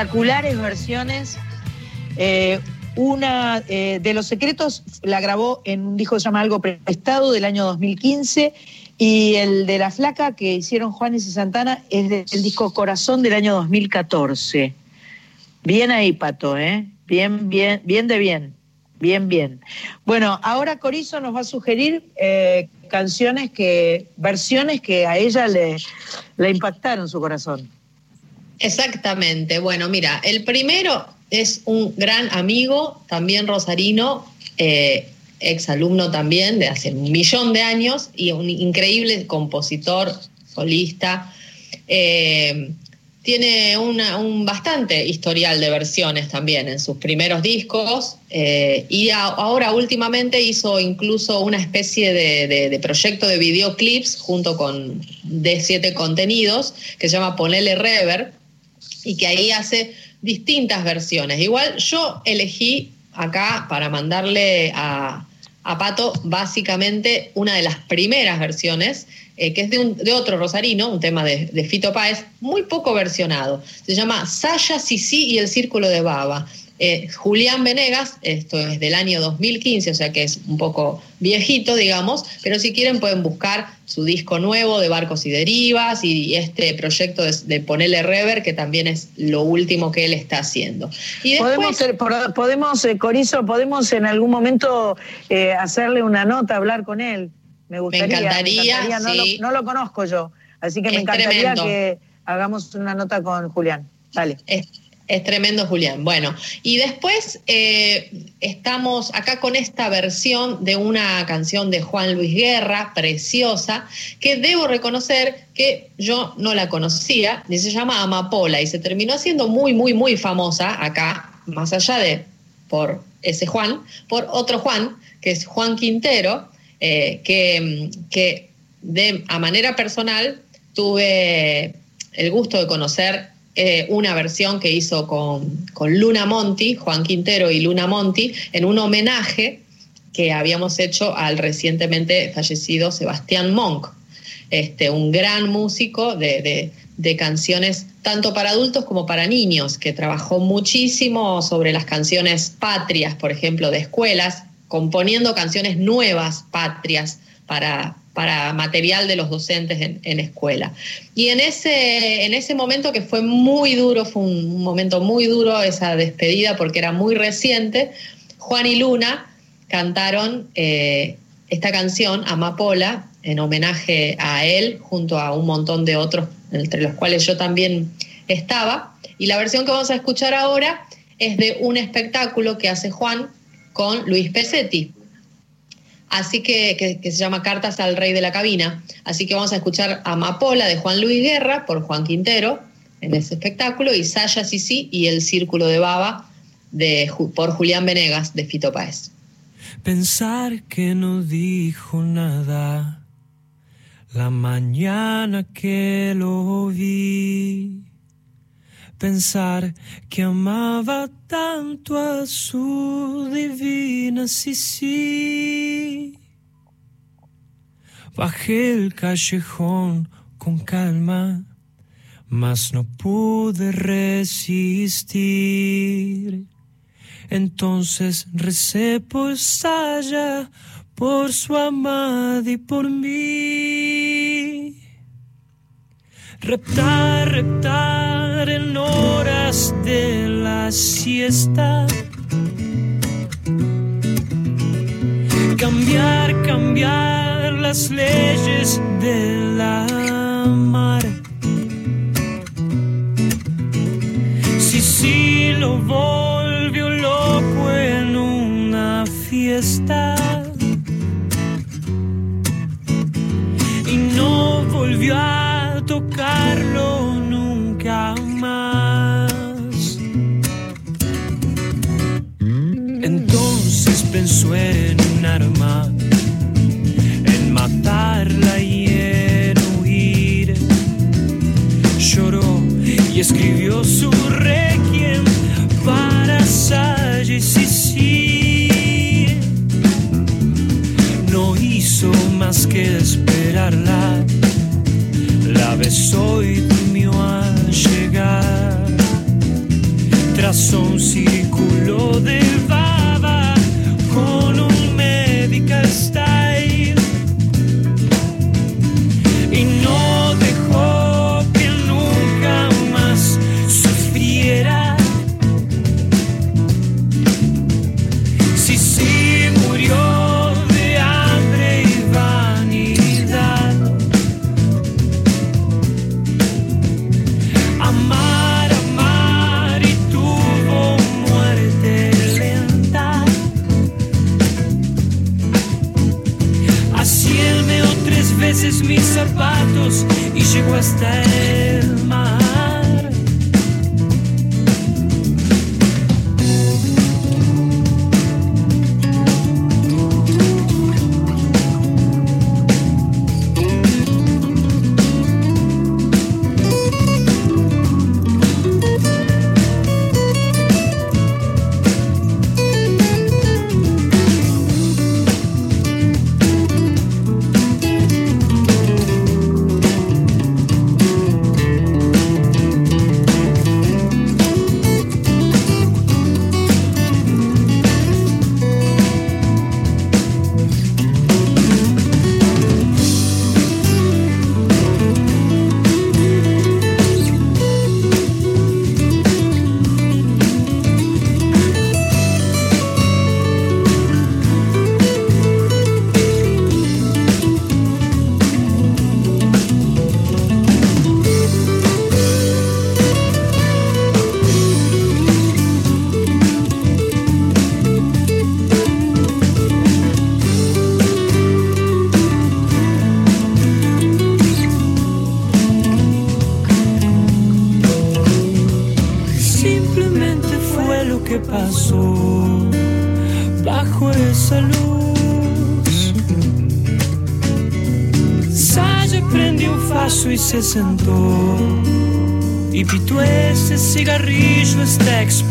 Espectaculares versiones. Eh, una eh, de Los Secretos la grabó en un disco que se llama Algo Prestado del año 2015 y el de La Flaca que hicieron Juanes y Santana es del disco Corazón del año 2014. Bien ahí, Pato, ¿eh? Bien, bien, bien de bien. Bien, bien. Bueno, ahora Corizo nos va a sugerir eh, canciones que, versiones que a ella le, le impactaron su corazón. Exactamente. Bueno, mira, el primero es un gran amigo, también rosarino, eh, ex alumno también de hace un millón de años y un increíble compositor, solista. Eh, tiene un bastante historial de versiones también en sus primeros discos eh, y ahora últimamente hizo incluso una especie de, de- de proyecto de videoclips junto con D7 Contenidos que se llama Ponele Rever y que ahí hace distintas versiones. Igual yo elegí acá para mandarle a, a Pato básicamente una de las primeras versiones, eh, que es de, un- de otro rosarino, un tema de, de Fito Páez, muy poco versionado. Se llama Saya Sisi y el Círculo de Baba. Eh, Julián Venegas, esto es del año 2015, o sea que es un poco viejito, digamos, pero si quieren pueden buscar su disco nuevo de Barcos y Derivas y este proyecto de, de Ponerle Rever, que también es lo último que él está haciendo. Y después, Podemos, por- podemos eh, Corizo, podemos en algún momento eh, hacerle una nota, hablar con él. Me gustaría. encantaría, no, sí. lo, no lo conozco yo, así que me Es encantaría tremendo. que hagamos una nota con Julián. Dale. Es, es tremendo, Julián. Bueno, y después eh, estamos acá con esta versión de una canción de Juan Luis Guerra, preciosa, que debo reconocer que yo no la conocía, y se llama Amapola, y se terminó haciendo muy, muy, muy famosa acá, más allá de por ese Juan, por otro Juan, que es Juan Quintero, eh, que, que de, a manera personal tuve el gusto de conocer eh, una versión que hizo con, con Luna Monti, Juan Quintero y Luna Monti, en un homenaje que habíamos hecho al recientemente fallecido Sebastián Monk, este, un gran músico de, de- de canciones tanto para adultos como para niños, que trabajó muchísimo sobre las canciones patrias, por ejemplo, de escuelas, componiendo canciones nuevas patrias para, para material de los docentes en, en escuela. Y en ese, en ese momento que fue muy duro, fue un, momento muy duro esa despedida porque era muy reciente, Juan y Luna cantaron eh, esta canción, Amapola, en homenaje a él, junto a un montón de otros, entre los cuales yo también estaba. Y la versión que vamos a escuchar ahora es de un espectáculo que hace Juan con Luis Pesetti. Así que, que, se llama Cartas al Rey de la Cabina. Así que vamos a escuchar Amapola de Juan Luis Guerra por Juan Quintero en ese espectáculo y Saya Sisi y El Círculo de Baba de, por Julián Venegas de Fito Páez. Pensar que no dijo nada la mañana que lo vi. Pensar que amaba tanto a su divina Sisi. Bajé el callejón con calma, mas no pude resistir. Entonces recé por Saya, por su amada y por mí. Reptar, reptar en horas de la siesta. Cambiar, cambiar las leyes de la mar. Si sí lo volvió loco en una fiesta y no volvió a nunca más. Entonces pensó en un arma, en matarla y en huir lloró y escribió su requiem para Saya y. No hizo más que esperarla, grave soy tu meu a llegar. Tras un círculo de bar llegó hasta el se sentó. Y pitó ese cigarrillo hasta explotar.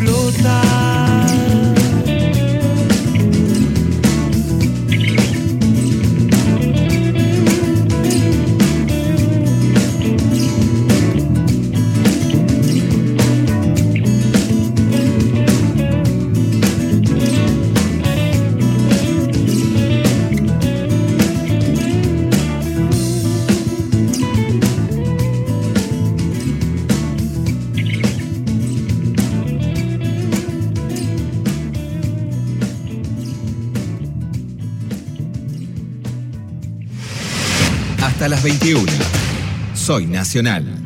Las 21. Soy Nacional.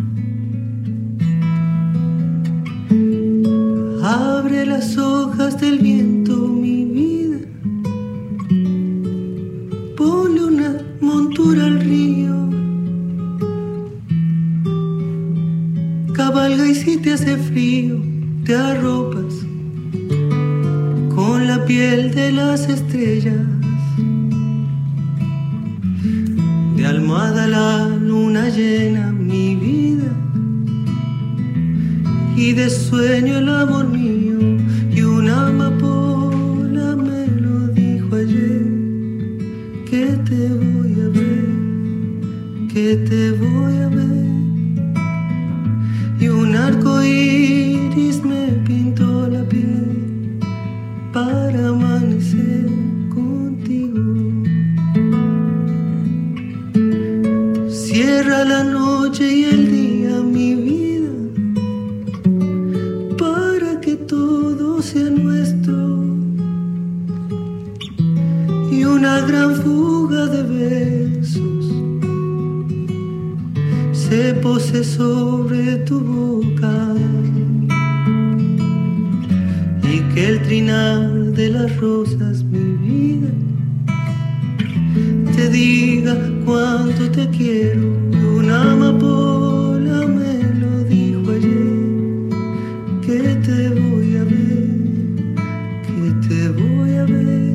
Te voy a ver.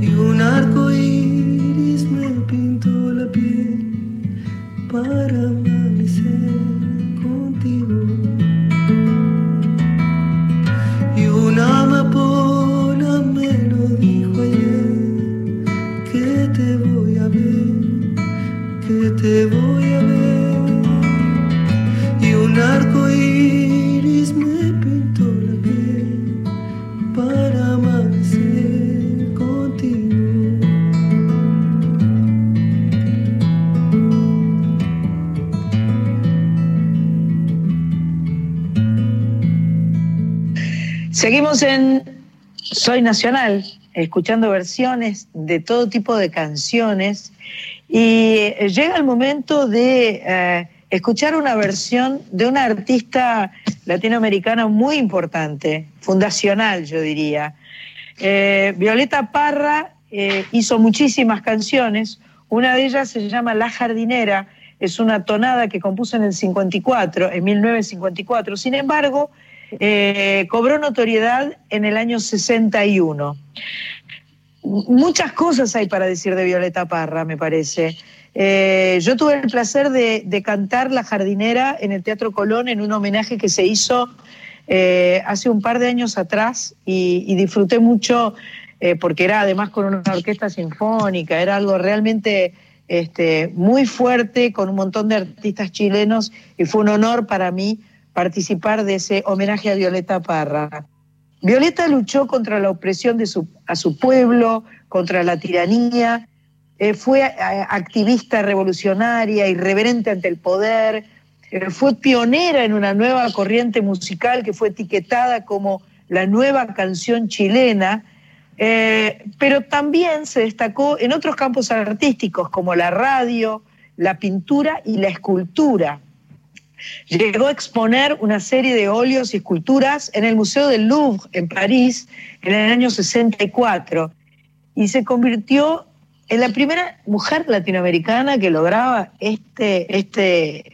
Y un arco iris me pintó la piel para amanecer Soy Nacional, escuchando versiones de todo tipo de canciones y eh, llega el momento de eh, escuchar una versión de una artista latinoamericana muy importante, fundacional yo diría. Eh, Violeta Parra hizo muchísimas canciones, Una de ellas se llama La Jardinera, es una tonada que compuso en el 54, en 1954. Sin embargo, eh, cobró notoriedad en el año 61. Muchas cosas hay para decir de Violeta Parra, me parece. Eh, yo tuve el placer de, cantar La Jardinera en el Teatro Colón en un homenaje que se hizo eh, hace un par de años atrás y, disfruté mucho porque era además con una orquesta sinfónica, era algo realmente este, muy fuerte con un montón de artistas chilenos y fue un honor para mí participar de ese homenaje a Violeta Parra. Violeta luchó contra la opresión de su, a su pueblo, contra la tiranía, eh, fue eh, activista revolucionaria, irreverente ante el poder, eh, fue pionera en una nueva corriente musical que fue etiquetada como la nueva canción chilena, pero también se destacó en otros campos artísticos como la radio, la pintura y la escultura. Llegó a exponer una serie de óleos y esculturas en el Museo del Louvre en París en el año 64 y se convirtió en la primera mujer latinoamericana que lograba este, este,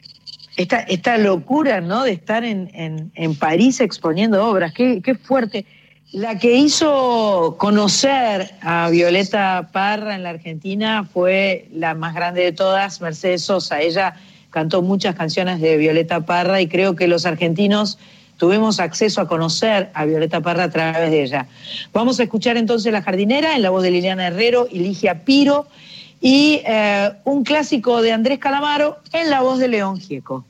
esta, esta locura ¿no? de estar en, en- en París exponiendo obras. Qué, qué fuerte. La que hizo conocer a Violeta Parra en la Argentina fue la más grande de todas, Mercedes Sosa. Ella cantó muchas canciones de Violeta Parra y creo que los argentinos tuvimos acceso a conocer a Violeta Parra a través de ella. Vamos a escuchar entonces La Jardinera en la voz de Liliana Herrero y Ligia Piro y eh, un clásico de Andrés Calamaro en la voz de León Gieco.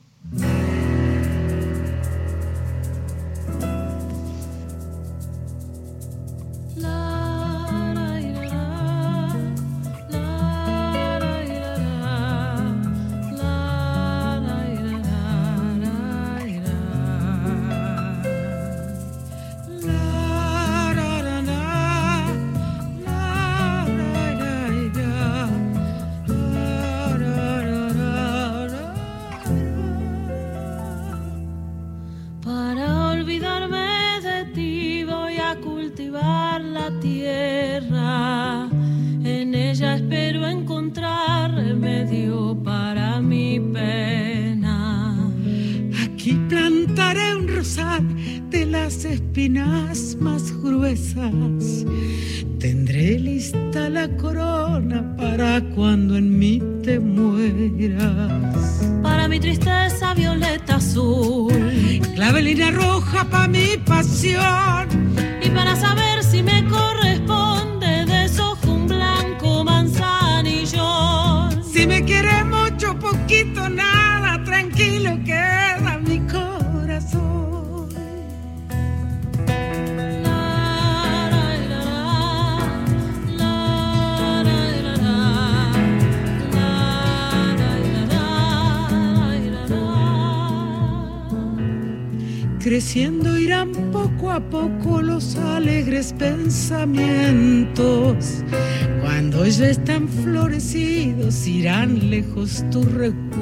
Lejos tus recuerdos.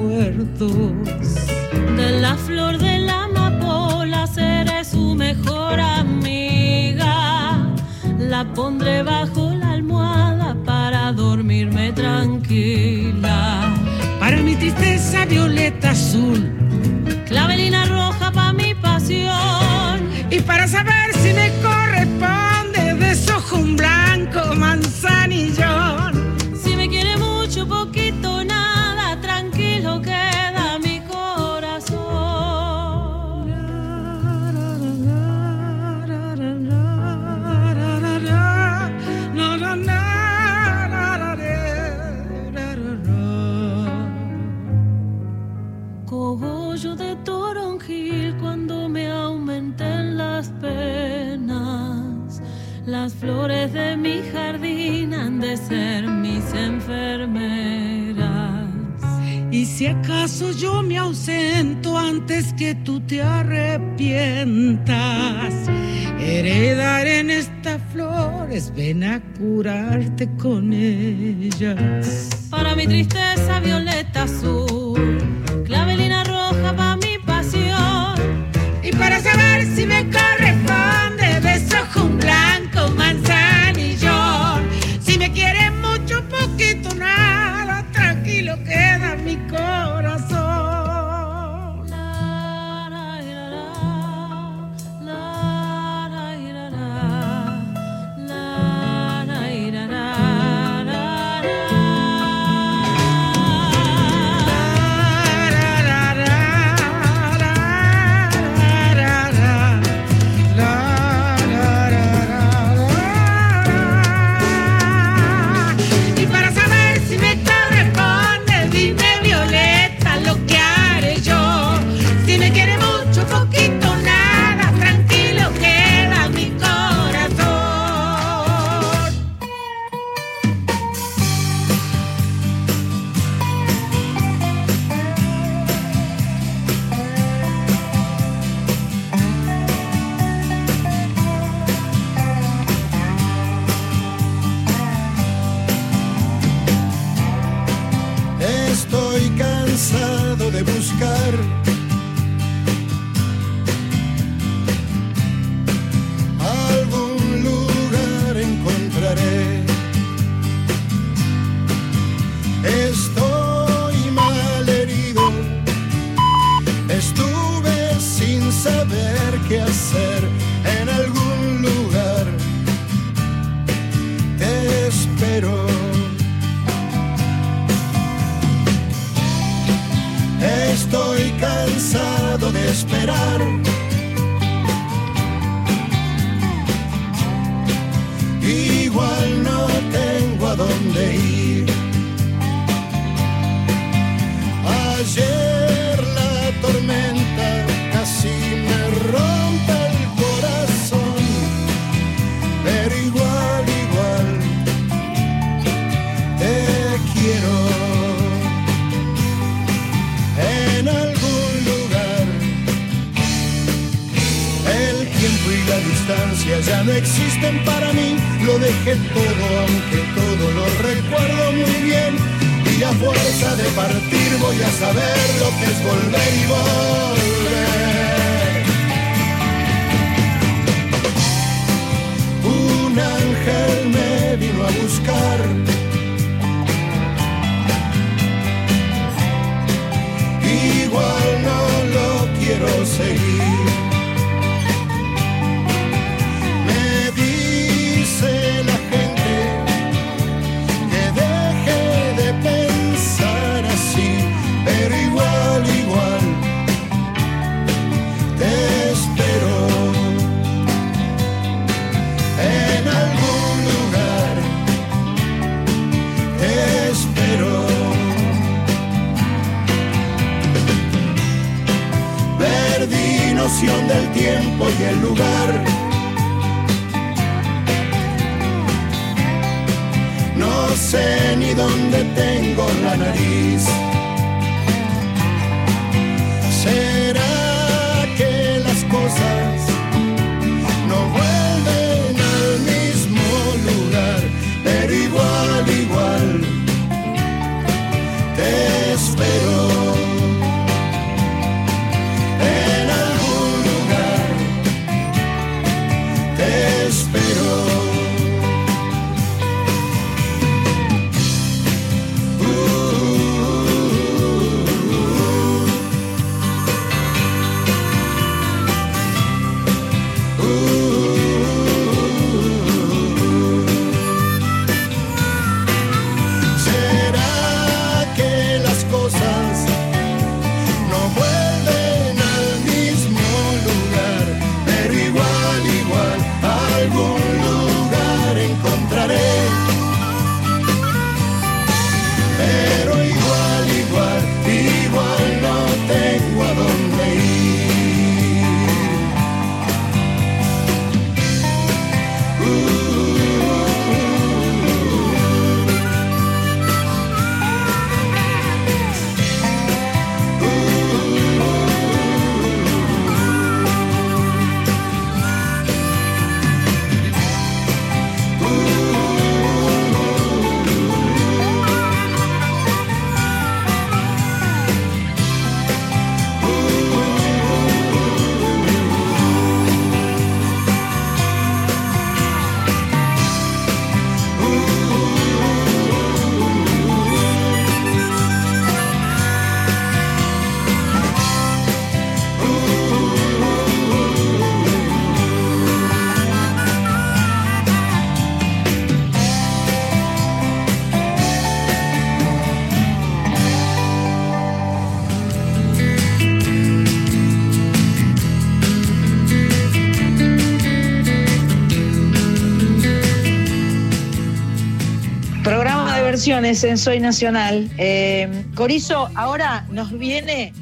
En Soy Nacional. Eh, Corizo, ahora nos viene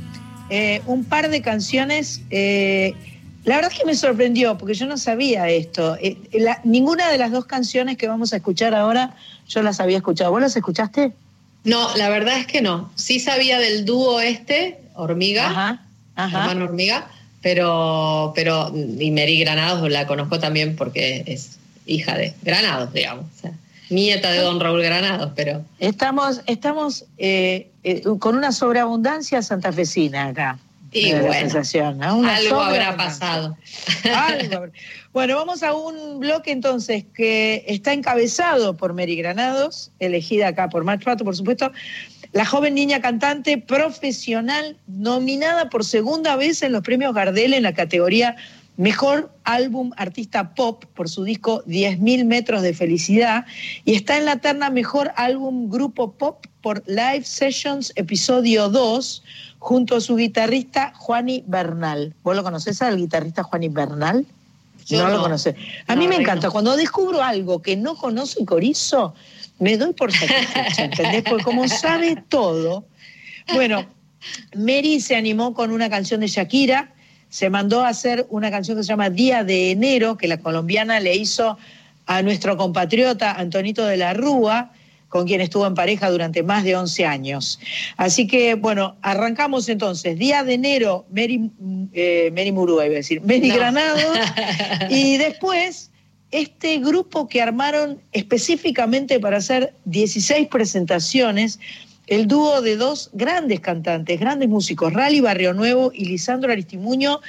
eh, un par de canciones. eh, la verdad es que me sorprendió, porque yo no sabía esto. La- ninguna de las dos canciones que vamos a escuchar ahora, yo las había escuchado. ¿Vos las escuchaste? No, la verdad es que no. Sí sabía del dúo este, Hormiga, Ajá, ajá. hermano Hormiga, pero, pero, y Mary Granados la conozco también porque es hija de Granados, digamos. o sea, nieta de don Raúl Granados, pero Estamos, estamos eh, eh, con una sobreabundancia santafesina acá. Y la bueno, sensación, ¿no? Una algo habrá pasado. Algo habrá- Bueno, vamos a un bloque entonces que está encabezado por Mary Granados, elegida acá por Mark Pato, por supuesto, la joven niña cantante profesional nominada por segunda vez en los premios Gardel en la categoría Mejor Álbum Artista Pop por su disco 10.000 metros de felicidad y está en la terna Mejor Álbum Grupo Pop por Live Sessions Episodio 2 junto a su guitarrista Juani Bernal. ¿Vos lo conocés al guitarrista Juani Bernal? Yo no, lo no. conocés. A mí No, me no. encanta. Cuando descubro algo que no conoce Corizo, me doy por satisfecha, ¿entendés? Porque como sabe todo. Bueno, Mary se animó con una canción de Shakira, se mandó a hacer una canción que se llama Día de Enero, que la colombiana le hizo a nuestro compatriota Antonito de la Rúa, con quien estuvo en pareja durante más de 11 años. Así que, bueno, arrancamos entonces. Día de enero, Mary, eh, Mary Murúa, iba a decir, Mary No. Granado. <laughs> y después, este grupo que armaron específicamente para hacer 16 presentaciones, el dúo de dos grandes cantantes, grandes músicos, Rally Barrio Nuevo y Lisandro Aristimuño,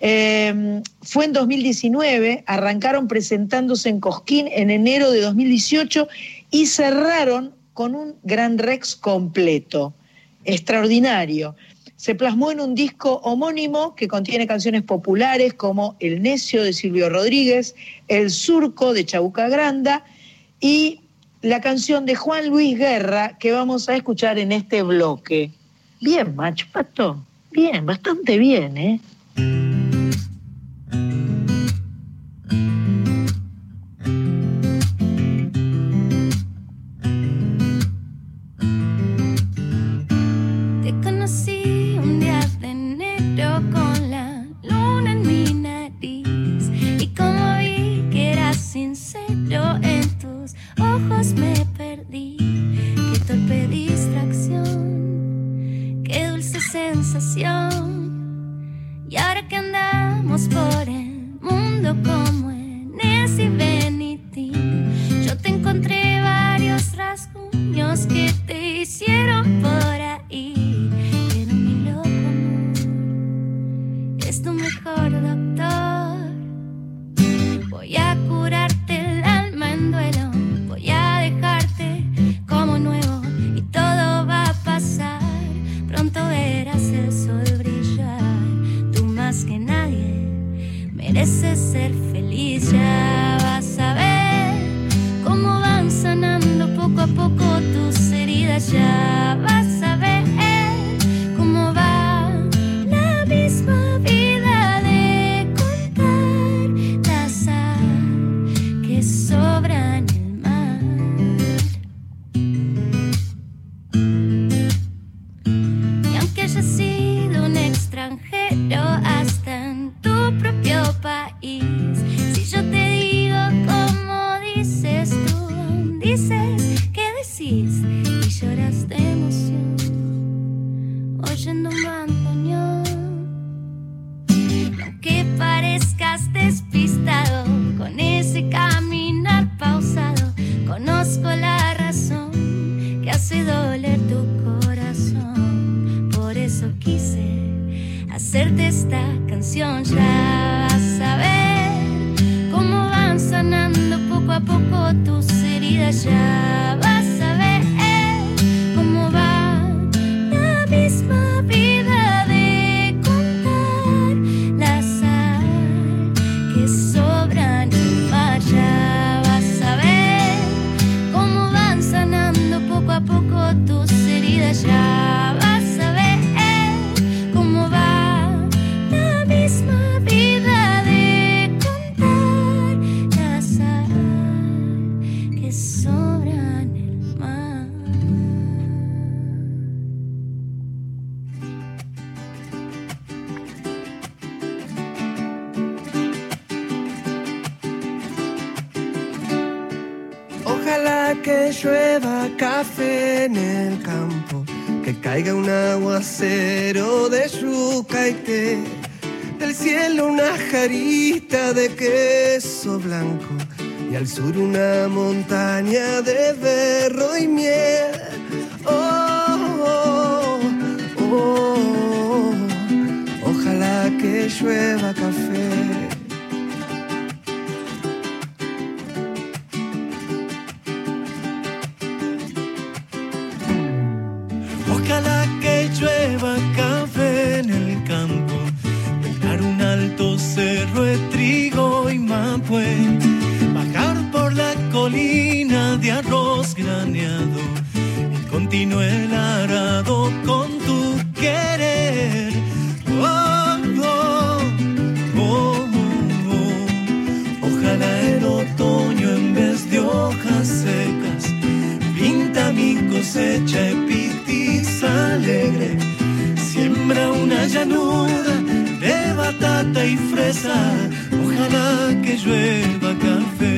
eh, fue en 2019, arrancaron presentándose en Cosquín en enero de 2018 y cerraron con un Gran Rex completo, extraordinario. Se plasmó en un disco homónimo que contiene canciones populares como El Necio de Silvio Rodríguez, El Surco de Chabuca Granda y la canción de Juan Luis Guerra que vamos a escuchar en este bloque. Bien, macho pato. Bien, bastante bien, ¿eh? En el campo, que caiga un aguacero de yuca y té, del cielo una jarita de queso blanco y al sur una montaña de berro y miel. Oh, oh, oh, oh. ojalá que llueva café. ojalá que llueva café.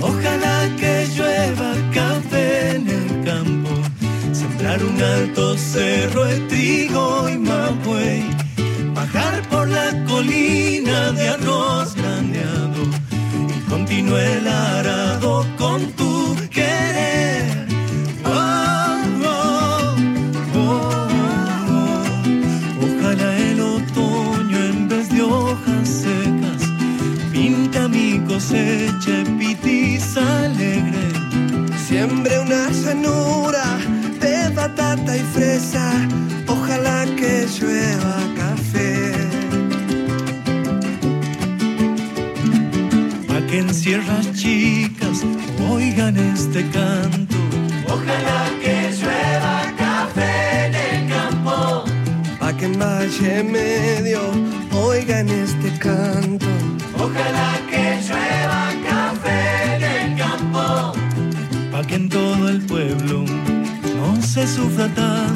Ojalá que llueva café en el campo, sembrar un alto cerro. De batata y fresa, ojalá que llueva café. Pa' que en sierras chicas oigan este canto. Ojalá que llueva café en el campo. Pa' que en Valle Medio oigan este canto. Ojalá que sufra tanto.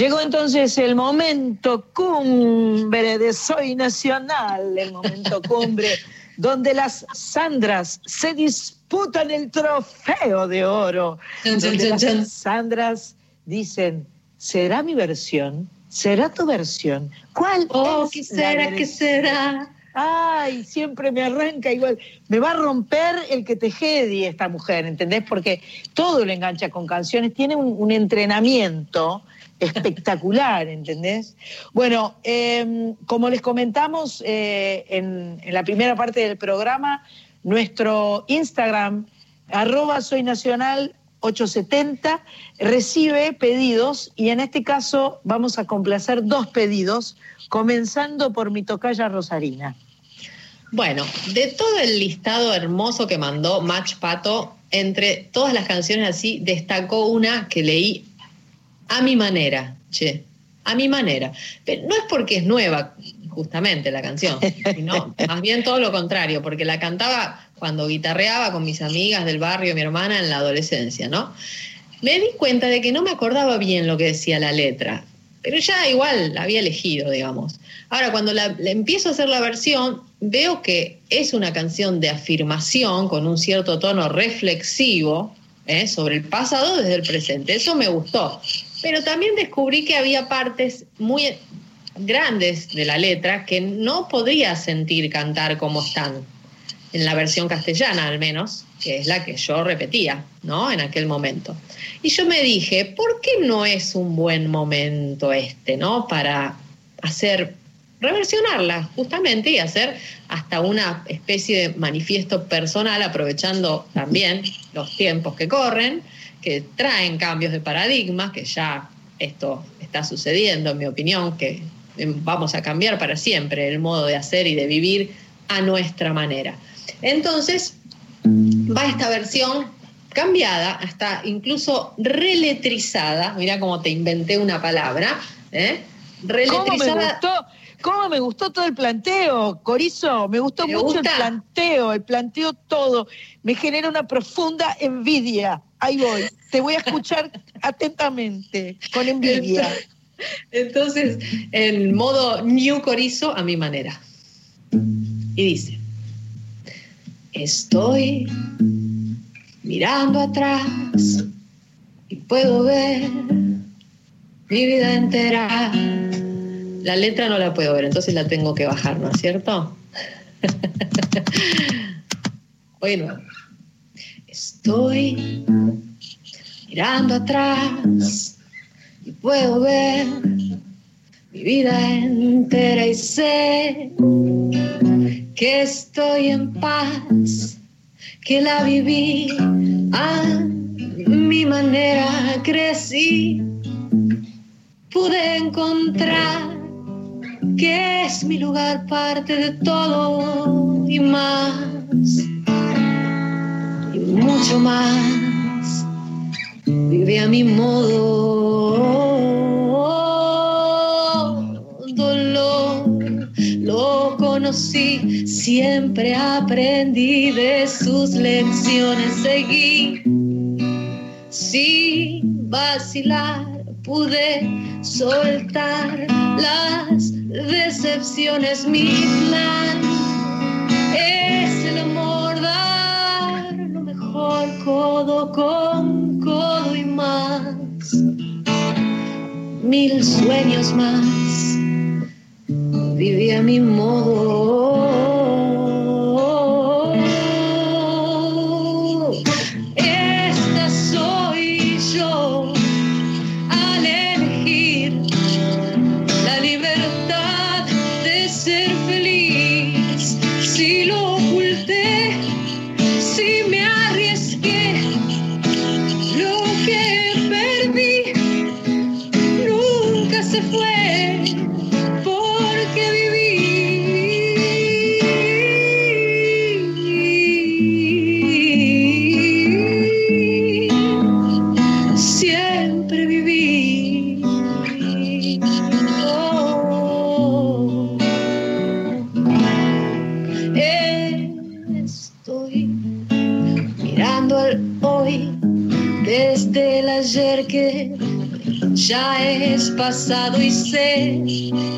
Llegó entonces el momento cumbre de Soy Nacional, el momento <laughs> cumbre donde las Sandras se disputan el trofeo de oro. Donde las. Sandras dicen, ¿será mi versión? ¿Será tu versión? ¿Cuál Oh, es ¿qué la será? ¿Qué versión? será? Ay, siempre me arranca igual. Me va a romper el que te jedi esta mujer, ¿entendés? Porque todo lo engancha con canciones. Tiene un, un entrenamiento espectacular, ¿entendés? Bueno, eh, como les comentamos eh, en, en la primera parte del programa, nuestro Instagram, arroba soy nacional 870, recibe pedidos y en este caso vamos a complacer dos pedidos, comenzando por mi tocaya Rosarina. Bueno, de todo el listado hermoso que mandó Match Pato, entre todas las canciones así, destacó una que leí a mi manera, che, a mi manera. Pero no es porque es nueva, justamente, la canción, sino <laughs> más bien todo lo contrario, porque la cantaba cuando guitarreaba con mis amigas del barrio, mi hermana, en la adolescencia, ¿no? Me di cuenta de que no me acordaba bien lo que decía la letra, pero ya igual la había elegido, digamos. Ahora, cuando la, la empiezo a hacer la versión, veo que es una canción de afirmación con un cierto tono reflexivo ¿eh? sobre el pasado desde el presente. Eso me gustó. Pero también descubrí que había partes muy grandes de la letra que no podría sentir cantar como están, en la versión castellana al menos, que es la que yo repetía, ¿no? En aquel momento. Y yo me dije, ¿por qué no es un buen momento este, ¿no? Para hacer, reversionarla justamente y hacer hasta una especie de manifiesto personal, aprovechando también los tiempos que corren, que traen cambios de paradigmas, que ya esto está sucediendo, en mi opinión, que vamos a cambiar para siempre el modo de hacer y de vivir a nuestra manera. Entonces, va esta versión cambiada, hasta incluso reletrizada, mira cómo te inventé una palabra, ¿eh? ¿Cómo me reletrizada. gustó? ¿Cómo me gustó todo el planteo, Corizo? Me gustó ¿Te mucho gusta? el planteo, el planteo todo. Me genera una profunda envidia. Ahí voy. Te voy a escuchar atentamente, con envidia. Entonces, en modo New Corizo, a mi manera. Y dice, estoy mirando atrás y puedo ver mi vida entera. La letra no la puedo ver, entonces la tengo que bajar, ¿no es cierto? <laughs> Oye, nuevo. Estoy mirando atrás y puedo ver mi vida entera y sé que estoy en paz, que la viví a mi manera, crecí, pude encontrar que es mi lugar parte de todo y más. Mucho más. Vive a mi modo. Dolor, lo conocí, siempre aprendí de sus lecciones. Seguí sin vacilar, pude soltar las decepciones. Mi plan mejor codo con codo y más. Mil sueños más, viví a mi modo. Pasado y sé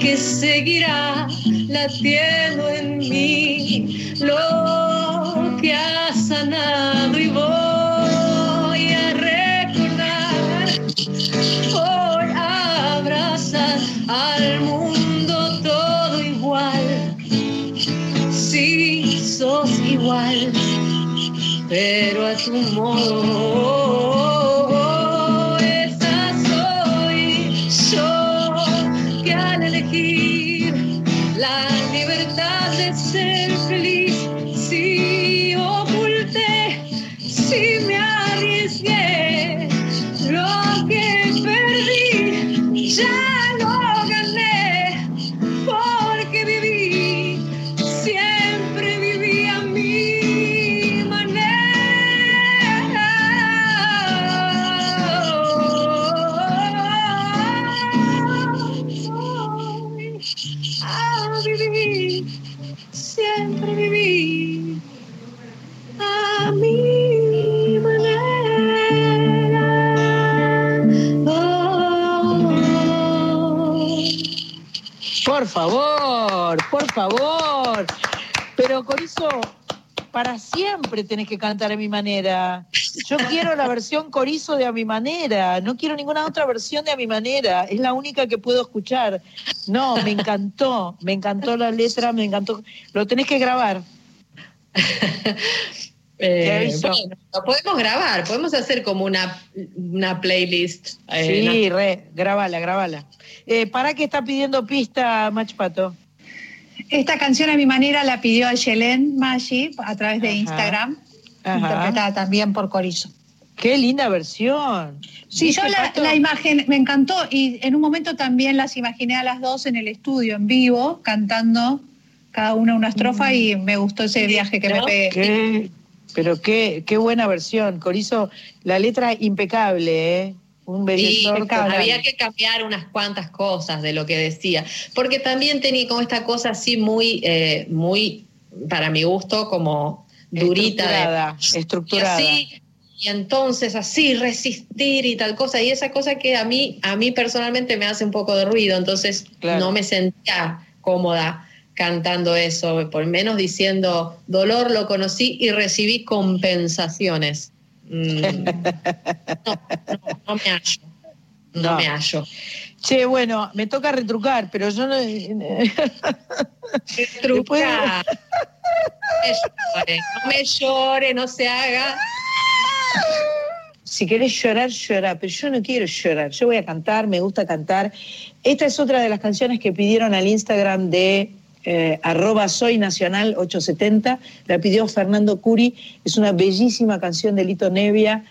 que seguirá latiendo en mí lo que ha sanado y voy a recordar, a abrazar al mundo todo igual, si sos igual, pero a tu modo. Favor, por favor. Pero Corizo, para siempre tenés que cantar a mi manera. Yo quiero la versión Corizo de a mi manera. No quiero ninguna otra versión de a mi manera. Es la única que puedo escuchar. No, me encantó. Me encantó la letra, me encantó. Lo tenés que grabar. <laughs> Eh, bueno, lo podemos grabar, podemos hacer como una, una playlist. eh, Sí, ¿no? re, grabala, grabala. Eh, ¿Para qué está pidiendo pista, Machpato? Esta canción a mi manera la pidió a Yelén Maggi a través de Ajá. Instagram, Ajá. interpretada también por Corizo. Qué linda versión. Sí, ¿Viste, yo la, la imagen me encantó y en un momento también las imaginé a las dos en el estudio, en vivo, cantando cada una una estrofa y me gustó ese viaje que me pegué. Qué- pero qué, qué buena versión. Corizo, la letra impecable, ¿eh? Un total. había que cambiar unas cuantas cosas de lo que decía, porque también tenía como esta cosa así muy, eh, muy, para mi gusto, como durita. Estructurada, de, estructurada. Y así, y entonces así resistir y tal cosa, y esa cosa que a mí, a mí personalmente me hace un poco de ruido, entonces Claro. no me sentía cómoda cantando eso, por menos diciendo, dolor lo conocí y recibí compensaciones. Mm, no, no, no me hallo. No, No. me hallo. Che, bueno, me toca retrucar, pero yo no. Llore, no me llore, no se haga. Si querés llorar, llora, pero yo no quiero llorar. Yo voy a cantar, me gusta cantar. Esta es otra de las canciones que pidieron al Instagram de eh, arroba soy nacional 870. La pidió Fernando Curi. Es una bellísima canción de Lito Nevia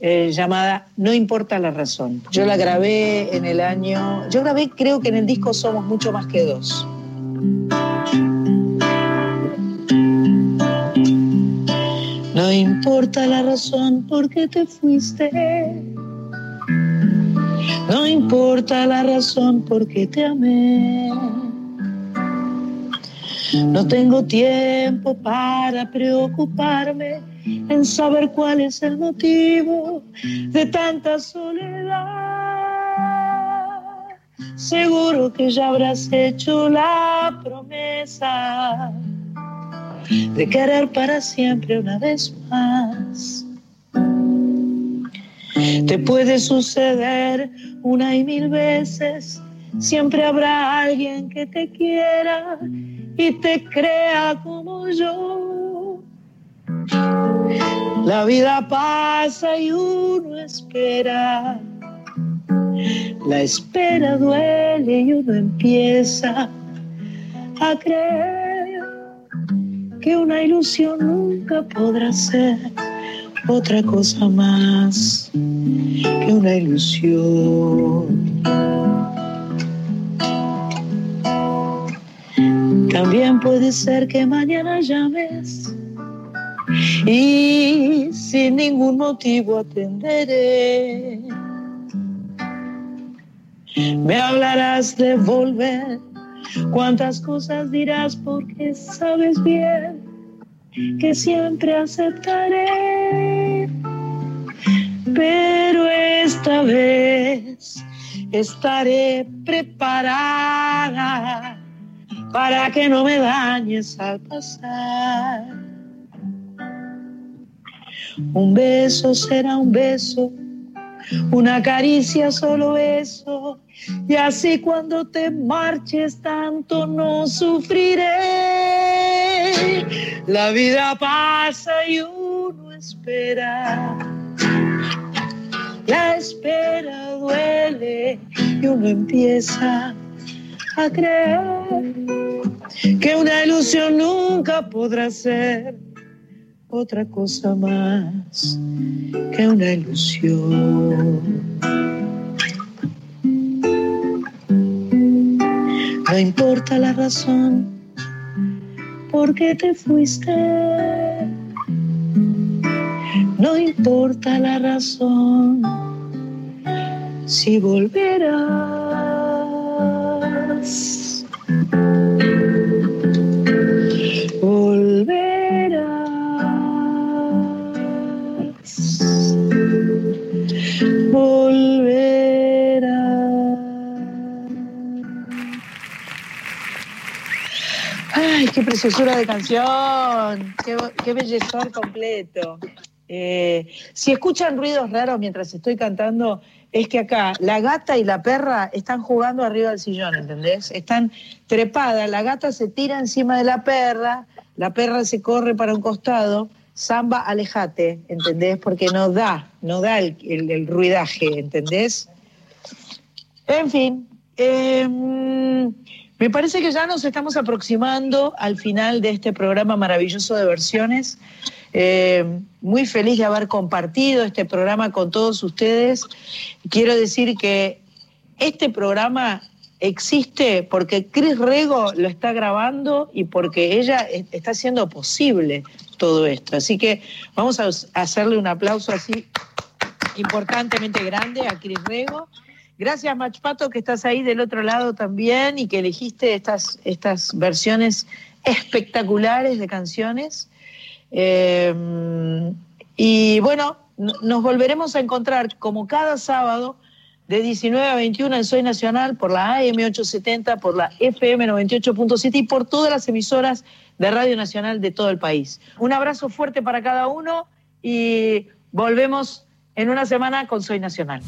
eh, llamada No importa la razón. Yo la grabé en el año. Yo grabé, creo que en el disco Somos mucho más que dos. No importa la razón por qué te fuiste. No importa la razón por qué te amé. No tengo tiempo para preocuparme en saber cuál es el motivo de tanta soledad. Seguro que ya habrás hecho la promesa de querer para siempre una vez más. Te puede suceder una y mil veces, siempre habrá alguien que te quiera y te crea como yo. La vida pasa y uno espera. La espera duele y uno empieza a creer que una ilusión nunca podrá ser otra cosa más que una ilusión. También puede ser que mañana llames y sin ningún motivo atenderé. Me hablarás de volver, cuántas cosas dirás porque sabes bien que siempre aceptaré. Pero esta vez estaré preparada para que no me dañes al pasar. Un beso será un beso, una caricia solo eso, y así cuando te marches tanto no sufriré. La vida pasa y uno espera. La espera duele y uno empieza a creer que una ilusión nunca podrá ser otra cosa más que una ilusión. No importa la razón por qué te fuiste. No importa la razón si volverás. Volverás. Volverás. Ay, qué preciosura de canción, qué, qué bellezor completo. Eh, si escuchan ruidos raros mientras estoy cantando, es que acá la gata y la perra están jugando arriba del sillón, ¿entendés? Están trepadas, la gata se tira encima de la perra, la perra se corre para un costado, samba, alejate, ¿entendés? Porque no da, no da el, el- ruidaje, ¿entendés? En fin, eh, me parece que ya nos estamos aproximando al final de este programa maravilloso de versiones. Eh, muy feliz de haber compartido este programa con todos ustedes. Quiero decir que este programa existe porque Cris Rego lo está grabando y porque ella está haciendo posible todo esto. Así que vamos a a hacerle un aplauso así importantemente grande a Cris Rego. Gracias, Machpato, que estás ahí del otro lado también y que elegiste estas, estas versiones espectaculares de canciones. Eh, y bueno, nos volveremos a encontrar como cada sábado de 19 a 21 en Soy Nacional por la AM 870, por la FM 98.7 y por todas las emisoras de Radio Nacional de todo el país. Un abrazo fuerte para cada uno y volvemos en una semana con Soy Nacional.